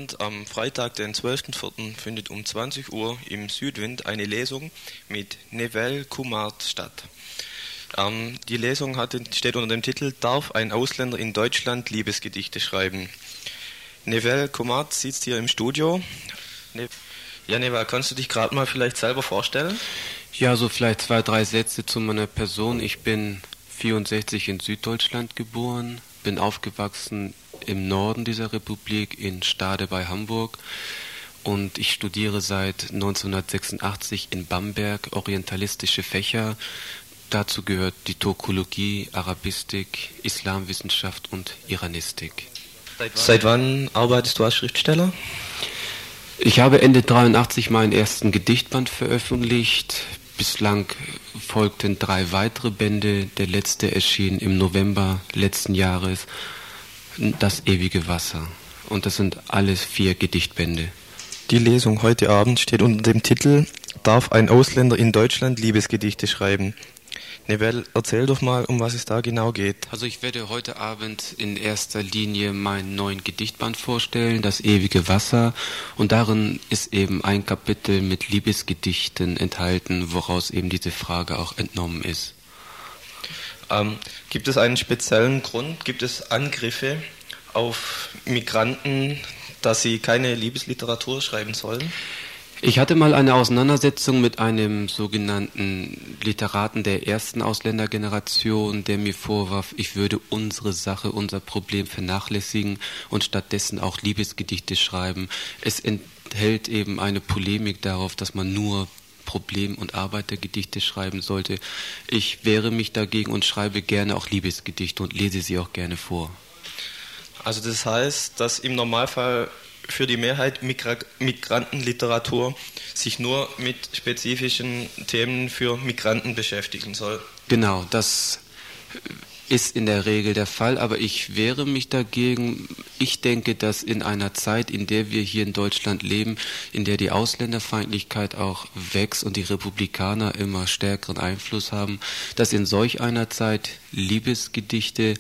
Abend, am Freitag, den 12.04., findet um 20 Uhr im Südwind eine Lesung mit Nevel Kumart statt. Ähm, die Lesung hat, steht unter dem Titel Darf ein Ausländer in Deutschland Liebesgedichte schreiben? Nevel Kumart sitzt hier im Studio. Ne ja, Nevel, kannst du dich gerade mal vielleicht selber vorstellen? Ja, so vielleicht zwei, drei Sätze zu meiner Person. Ich bin 64 in Süddeutschland geboren, bin aufgewachsen im Norden dieser Republik in Stade bei Hamburg und ich studiere seit 1986 in Bamberg orientalistische Fächer. Dazu gehört die Turkologie, Arabistik, Islamwissenschaft und Iranistik. Seit wann, arbeitest du als Schriftsteller? Ich habe Ende 83 meinen ersten Gedichtband veröffentlicht, Bislang folgten drei weitere Bände. Der letzte erschien im November letzten Jahres. Das ewige Wasser. Und das sind alles vier Gedichtbände. Die Lesung heute Abend steht unter dem Titel Darf ein Ausländer in Deutschland Liebesgedichte schreiben? Nebel, erzähl doch mal, um was es da genau geht. Also ich werde heute Abend in erster Linie meinen neuen Gedichtband vorstellen, Das ewige Wasser. Und darin ist eben ein Kapitel mit Liebesgedichten enthalten, woraus eben diese Frage auch entnommen ist. Ähm, gibt es einen speziellen Grund? Gibt es Angriffe auf Migranten, dass sie keine Liebesliteratur schreiben sollen? Ich hatte mal eine Auseinandersetzung mit einem sogenannten Literaten der ersten Ausländergeneration, der mir vorwarf, ich würde unsere Sache, unser Problem vernachlässigen und stattdessen auch Liebesgedichte schreiben. Es enthält eben eine Polemik darauf, dass man nur Problem- und Arbeitergedichte schreiben sollte. Ich wehre mich dagegen und schreibe gerne auch Liebesgedichte und lese sie auch gerne vor. Also das heißt, dass im Normalfall für die Mehrheit Migra Migrantenliteratur sich nur mit spezifischen Themen für Migranten beschäftigen soll. Genau, das ist in der Regel der Fall, aber ich wehre mich dagegen. Ich denke, dass in einer Zeit, in der wir hier in Deutschland leben, in der die Ausländerfeindlichkeit auch wächst und die Republikaner immer stärkeren Einfluss haben, dass in solch einer Zeit Liebesgedichte,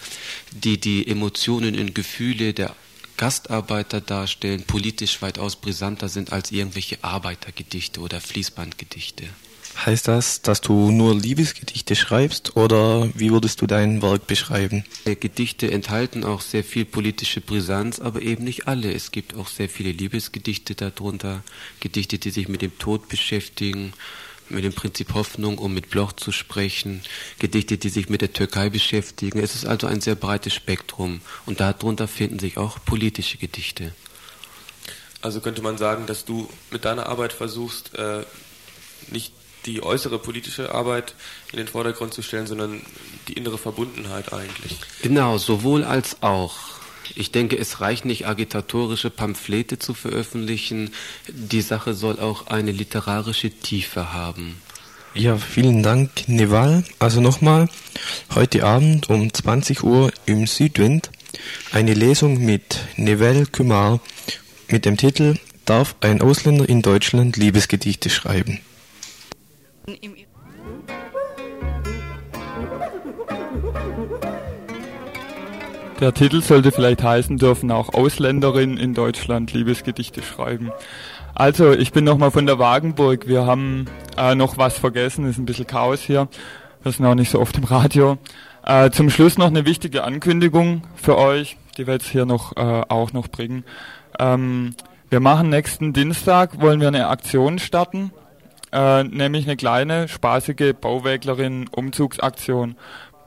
die die Emotionen und Gefühle der Gastarbeiter darstellen, politisch weitaus brisanter sind als irgendwelche Arbeitergedichte oder Fließbandgedichte. Heißt das, dass du nur Liebesgedichte schreibst oder wie würdest du dein Werk beschreiben? Gedichte enthalten auch sehr viel politische Brisanz, aber eben nicht alle. Es gibt auch sehr viele Liebesgedichte darunter, Gedichte, die sich mit dem Tod beschäftigen, mit dem Prinzip Hoffnung, um mit Bloch zu sprechen, Gedichte, die sich mit der Türkei beschäftigen. Es ist also ein sehr breites Spektrum und darunter finden sich auch politische Gedichte. Also könnte man sagen, dass du mit deiner Arbeit versuchst, äh, nicht die äußere politische Arbeit in den Vordergrund zu stellen, sondern die innere Verbundenheit eigentlich. Genau, sowohl als auch. Ich denke, es reicht nicht, agitatorische Pamphlete zu veröffentlichen. Die Sache soll auch eine literarische Tiefe haben. Ja, vielen Dank, Neval. Also nochmal, heute Abend um 20 Uhr im Südwind eine Lesung mit Nevel Kumar mit dem Titel Darf ein Ausländer in Deutschland Liebesgedichte schreiben? Der Titel sollte vielleicht heißen, dürfen auch Ausländerinnen in Deutschland Liebesgedichte schreiben. Also, ich bin nochmal von der Wagenburg. Wir haben äh, noch was vergessen, ist ein bisschen Chaos hier. Wir sind auch nicht so oft im Radio. Äh, zum Schluss noch eine wichtige Ankündigung für euch, die wir jetzt hier noch äh, auch noch bringen. Ähm, wir machen nächsten Dienstag, wollen wir eine Aktion starten, äh, nämlich eine kleine, spaßige Bauwäglerin-Umzugsaktion,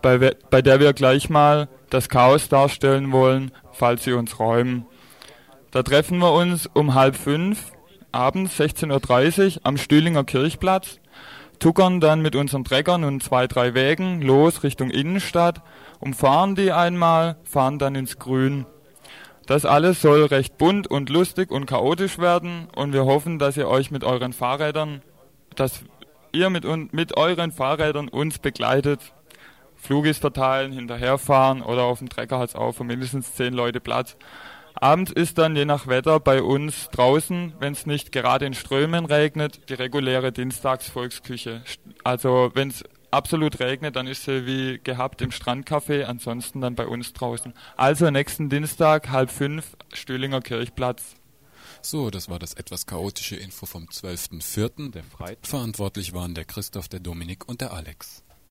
bei, bei der wir gleich mal das Chaos darstellen wollen, falls sie uns räumen. Da treffen wir uns um halb fünf, abends 16.30 Uhr am Stühlinger Kirchplatz, tuckern dann mit unseren Treckern und zwei, drei Wägen los Richtung Innenstadt, umfahren die einmal, fahren dann ins Grün. Das alles soll recht bunt und lustig und chaotisch werden und wir hoffen, dass ihr euch mit euren Fahrrädern, dass ihr mit, mit euren Fahrrädern uns begleitet Flugis verteilen, hinterherfahren oder auf dem Trecker hat es auch für mindestens zehn Leute Platz. Abends ist dann je nach Wetter bei uns draußen, wenn es nicht gerade in Strömen regnet, die reguläre Dienstagsvolksküche. Also wenn es absolut regnet, dann ist sie wie gehabt im Strandcafé, ansonsten dann bei uns draußen. Also nächsten Dienstag, halb fünf, Stühlinger Kirchplatz. So, das war das etwas chaotische Info vom 12.04. der Freitag. Verantwortlich waren der Christoph, der Dominik und der Alex.